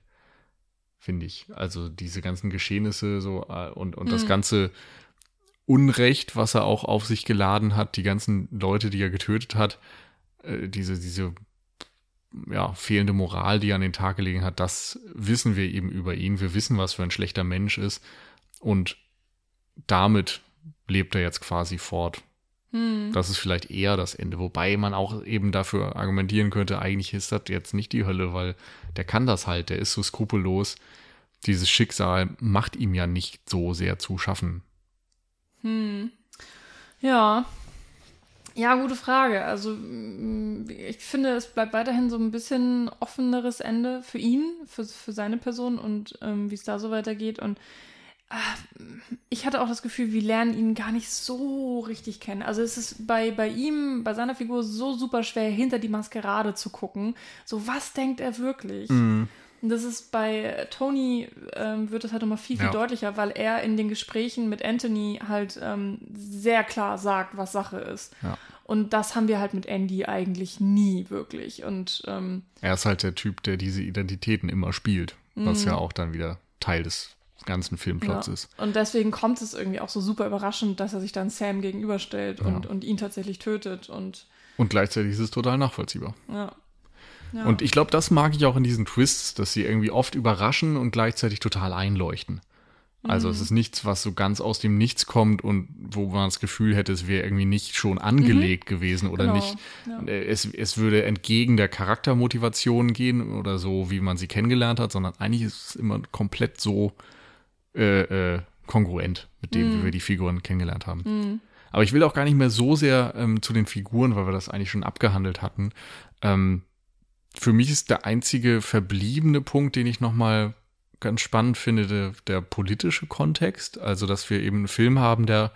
Finde ich. Also diese ganzen Geschehnisse so äh, und, und mhm. das ganze Unrecht, was er auch auf sich geladen hat, die ganzen Leute, die er getötet hat, äh, diese, diese ja, fehlende Moral, die er an den Tag gelegen hat, das wissen wir eben über ihn. Wir wissen, was für ein schlechter Mensch ist. Und damit lebt er jetzt quasi fort. Hm. Das ist vielleicht eher das Ende, wobei man auch eben dafür argumentieren könnte, eigentlich ist das jetzt nicht die Hölle, weil der kann das halt, der ist so skrupellos. Dieses Schicksal macht ihm ja nicht so sehr zu schaffen.
Hm. Ja. Ja, gute Frage. Also mm, ich finde, es bleibt weiterhin so ein bisschen offeneres Ende für ihn, für, für seine Person und ähm, wie es da so weitergeht. Und ich hatte auch das Gefühl, wir lernen ihn gar nicht so richtig kennen. Also es ist bei, bei ihm, bei seiner Figur so super schwer, hinter die Maskerade zu gucken. So, was denkt er wirklich? Mhm. Und das ist bei Tony, ähm, wird es halt nochmal viel, viel ja. deutlicher, weil er in den Gesprächen mit Anthony halt ähm, sehr klar sagt, was Sache ist. Ja. Und das haben wir halt mit Andy eigentlich nie wirklich. Und ähm,
er ist halt der Typ, der diese Identitäten immer spielt, was mhm. ja auch dann wieder Teil des ganzen Filmplots ja. ist.
Und deswegen kommt es irgendwie auch so super überraschend, dass er sich dann Sam gegenüberstellt ja. und, und ihn tatsächlich tötet. Und,
und gleichzeitig ist es total nachvollziehbar. Ja. ja. Und ich glaube, das mag ich auch in diesen Twists, dass sie irgendwie oft überraschen und gleichzeitig total einleuchten. Also mhm. es ist nichts, was so ganz aus dem Nichts kommt und wo man das Gefühl hätte, es wäre irgendwie nicht schon angelegt mhm. gewesen oder genau. nicht, ja. Es, es würde entgegen der Charaktermotivation gehen oder so, wie man sie kennengelernt hat, sondern eigentlich ist es immer komplett so äh, äh, kongruent mit dem, mm. wie wir die Figuren kennengelernt haben. Mm. Aber ich will auch gar nicht mehr so sehr ähm, zu den Figuren, weil wir das eigentlich schon abgehandelt hatten. Ähm, für mich ist der einzige verbliebene Punkt, den ich nochmal ganz spannend finde, der, der, politische Kontext. Also, dass wir eben einen Film haben, der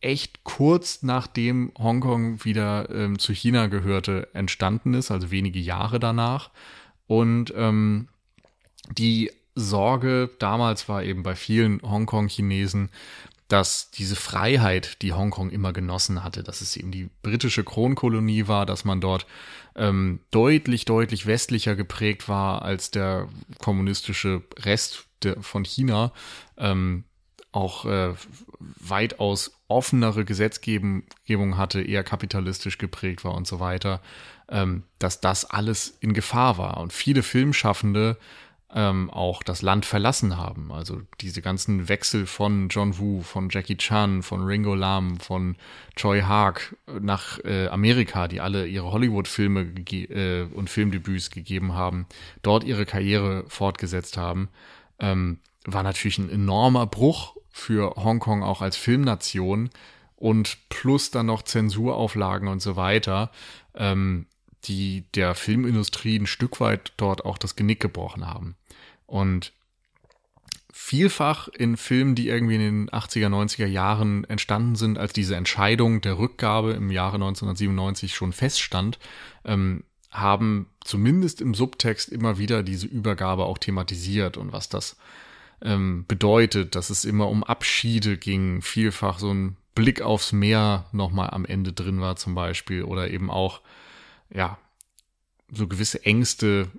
echt kurz nachdem Hongkong wieder ähm, zu China gehörte, entstanden ist, also wenige Jahre danach. Und ähm, die Sorge damals war eben bei vielen Hongkong-Chinesen, dass diese Freiheit, die Hongkong immer genossen hatte, dass es eben die britische Kronkolonie war, dass man dort ähm, deutlich, deutlich westlicher geprägt war als der kommunistische Rest der, von China, ähm, auch äh, weitaus offenere Gesetzgebung hatte, eher kapitalistisch geprägt war und so weiter, ähm, dass das alles in Gefahr war. Und viele Filmschaffende ähm, auch das Land verlassen haben. Also diese ganzen Wechsel von John Woo, von Jackie Chan, von Ringo Lam, von Choi Haag nach äh, Amerika, die alle ihre Hollywood-Filme äh, und Filmdebüts gegeben haben, dort ihre Karriere fortgesetzt haben, ähm, war natürlich ein enormer Bruch für Hongkong auch als Filmnation und plus dann noch Zensurauflagen und so weiter. Ähm, die der Filmindustrie ein Stück weit dort auch das Genick gebrochen haben. Und vielfach in Filmen, die irgendwie in den 80er, 90er Jahren entstanden sind, als diese Entscheidung der Rückgabe im Jahre 1997 schon feststand, ähm, haben zumindest im Subtext immer wieder diese Übergabe auch thematisiert und was das ähm, bedeutet, dass es immer um Abschiede ging, vielfach so ein Blick aufs Meer nochmal am Ende drin war zum Beispiel oder eben auch ja, so gewisse Ängste,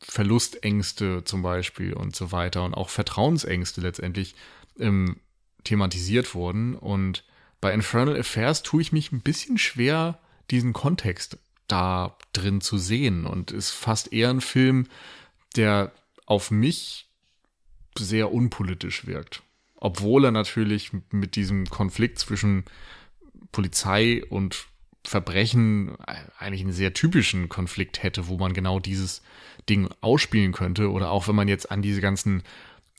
Verlustängste zum Beispiel und so weiter und auch Vertrauensängste letztendlich ähm, thematisiert wurden. Und bei Infernal Affairs tue ich mich ein bisschen schwer, diesen Kontext da drin zu sehen und ist fast eher ein Film, der auf mich sehr unpolitisch wirkt. Obwohl er natürlich mit diesem Konflikt zwischen Polizei und Verbrechen eigentlich einen sehr typischen Konflikt hätte, wo man genau dieses Ding ausspielen könnte. Oder auch wenn man jetzt an diese ganzen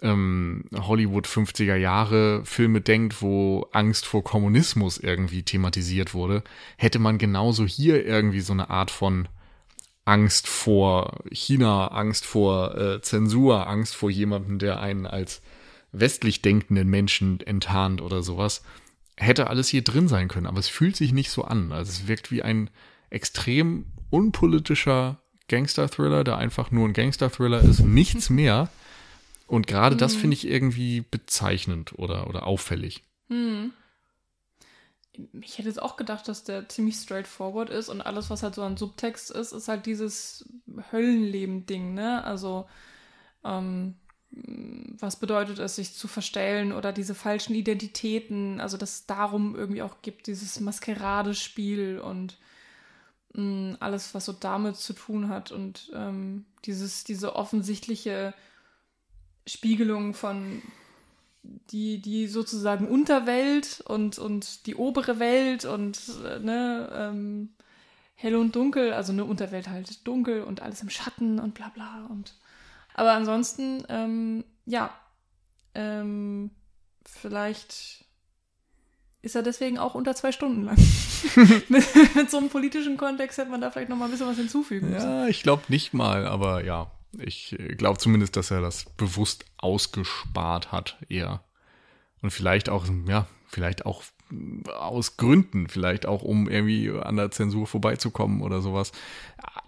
ähm, Hollywood 50er Jahre Filme denkt, wo Angst vor Kommunismus irgendwie thematisiert wurde, hätte man genauso hier irgendwie so eine Art von Angst vor China, Angst vor äh, Zensur, Angst vor jemandem, der einen als westlich denkenden Menschen enttarnt oder sowas hätte alles hier drin sein können, aber es fühlt sich nicht so an. Also es wirkt wie ein extrem unpolitischer Gangster-Thriller, der einfach nur ein Gangster-Thriller ist, nichts mehr. Und gerade mhm. das finde ich irgendwie bezeichnend oder, oder auffällig. Mhm.
Ich hätte jetzt auch gedacht, dass der ziemlich straightforward ist und alles, was halt so ein Subtext ist, ist halt dieses Höllenleben-Ding, ne? Also, ähm, was bedeutet es, sich zu verstellen oder diese falschen Identitäten, also dass es darum irgendwie auch gibt, dieses Maskeradespiel und mh, mm, alles, was so damit zu tun hat und ähm, dieses, diese offensichtliche Spiegelung von die, die sozusagen Unterwelt und, und die obere Welt und äh, ne, ähm, hell und dunkel, also eine Unterwelt halt dunkel und alles im Schatten und bla bla und aber ansonsten, ähm, ja, ähm, vielleicht ist er deswegen auch unter zwei Stunden lang. mit, mit, so einem politischen Kontext hätte man da vielleicht noch mal ein bisschen was hinzufügen
müssen. Ja, ich glaube nicht mal, aber ja, ich glaube zumindest, dass er das bewusst ausgespart hat, eher. Und vielleicht auch, ja, vielleicht auch aus Gründen, vielleicht auch um irgendwie an der Zensur vorbeizukommen oder sowas.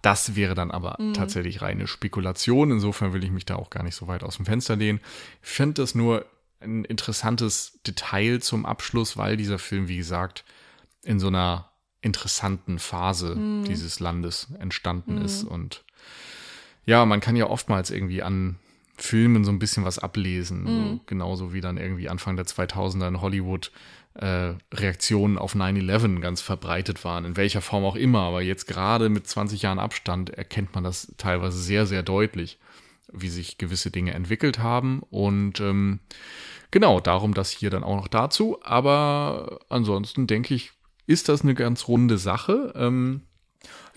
Das wäre dann aber mhm. tatsächlich reine Spekulation. Insofern will ich mich da auch gar nicht so weit aus dem Fenster lehnen. Ich finde das nur ein interessantes Detail zum Abschluss, weil dieser Film, wie gesagt, in so einer interessanten Phase mhm. dieses Landes entstanden mhm. ist. Und ja, man kann ja oftmals irgendwie an Filmen so ein bisschen was ablesen. Mhm. Genauso wie dann irgendwie Anfang der 2000er in Hollywood äh, Reaktionen auf 9-11 ganz verbreitet waren, in welcher Form auch immer. Aber jetzt gerade mit 20 Jahren Abstand erkennt man das teilweise sehr, sehr deutlich, wie sich gewisse Dinge entwickelt haben. Und ähm, genau, darum das hier dann auch noch dazu. Aber ansonsten denke ich, ist das eine ganz runde Sache. Ähm,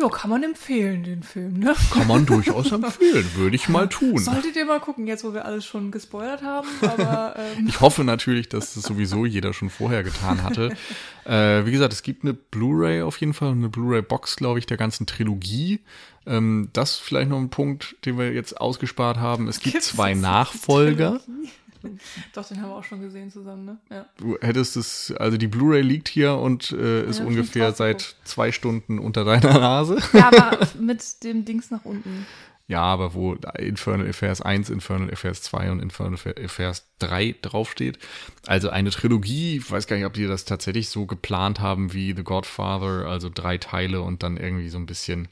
ja, kann man empfehlen, den Film, ne?
Kann man durchaus empfehlen, würde ich mal tun.
Solltet ihr mal gucken, jetzt wo wir alles schon gespoilert haben, aber.
Ähm. Ich hoffe natürlich, dass das sowieso jeder schon vorher getan hatte. äh, wie gesagt, es gibt eine Blu-ray auf jeden Fall, eine Blu-ray-Box, glaube ich, der ganzen Trilogie. Ähm, das ist vielleicht noch ein Punkt, den wir jetzt ausgespart haben. Es gibt Gibt's zwei Nachfolger. Trilogie?
Doch, den haben wir auch schon gesehen zusammen, ne? Ja.
Du hättest es, also die Blu-ray liegt hier und äh, ist ja, ungefähr seit zwei Stunden unter deiner Nase.
Ja, aber mit dem Dings nach unten.
Ja, aber wo Infernal Affairs 1, Infernal Affairs 2 und Infernal Affairs 3 draufsteht. Also eine Trilogie, ich weiß gar nicht, ob die das tatsächlich so geplant haben wie The Godfather, also drei Teile und dann irgendwie so ein bisschen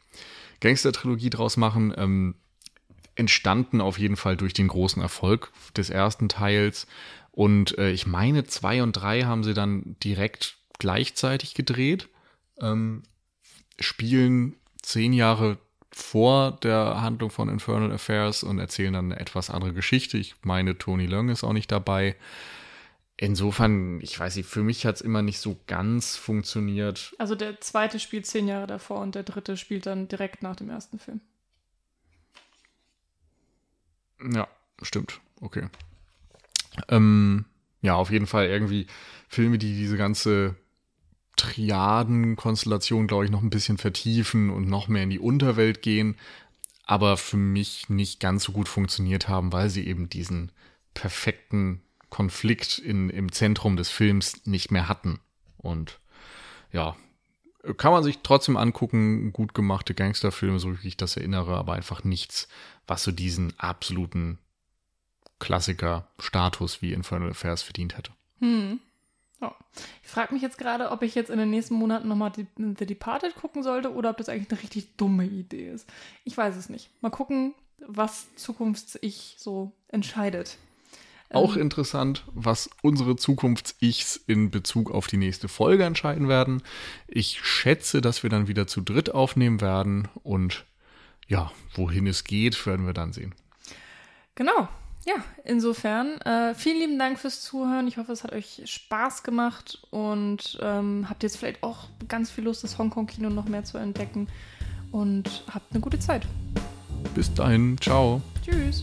Gangster-Trilogie draus machen. Ähm, entstanden auf jeden Fall durch den großen Erfolg des ersten Teils. Und äh, ich meine, zwei und drei haben sie dann direkt gleichzeitig gedreht. Ähm, spielen zehn Jahre vor der Handlung von Infernal Affairs und erzählen dann eine etwas andere Geschichte. Ich meine, Tony Leung ist auch nicht dabei. Insofern, ich weiß nicht, für mich hat es immer nicht so ganz funktioniert.
Also der zweite spielt zehn Jahre davor und der dritte spielt dann direkt nach dem ersten Film.
Ja, stimmt. Okay. Ähm, ja, auf jeden Fall irgendwie Filme, die diese ganze Triaden-Konstellation, glaube ich, noch ein bisschen vertiefen und noch mehr in die Unterwelt gehen, aber für mich nicht ganz so gut funktioniert haben, weil sie eben diesen perfekten Konflikt in, im Zentrum des Films nicht mehr hatten. Und ja, kann man sich trotzdem angucken, gut gemachte Gangsterfilme, so wie ich das erinnere, aber einfach nichts, was so diesen absoluten Klassiker-Status wie Infernal Affairs verdient hätte.
Hm. Oh. Ich frage mich jetzt gerade, ob ich jetzt in den nächsten Monaten nochmal The Departed gucken sollte oder ob das eigentlich eine richtig dumme Idee ist. Ich weiß es nicht. Mal gucken, was Zukunfts-Ich so entscheidet.
Auch ähm. interessant, was unsere Zukunfts-Ichs in Bezug auf die nächste Folge entscheiden werden. Ich schätze, dass wir dann wieder zu dritt aufnehmen werden und ja, wohin es geht, werden wir dann sehen.
Genau. Ja, insofern, äh, vielen lieben Dank fürs Zuhören. Ich hoffe, es hat euch Spaß gemacht und ähm, habt jetzt vielleicht auch ganz viel Lust, das Hongkong-Kino noch mehr zu entdecken. Und habt eine gute Zeit.
Bis dahin, ciao.
Tschüss.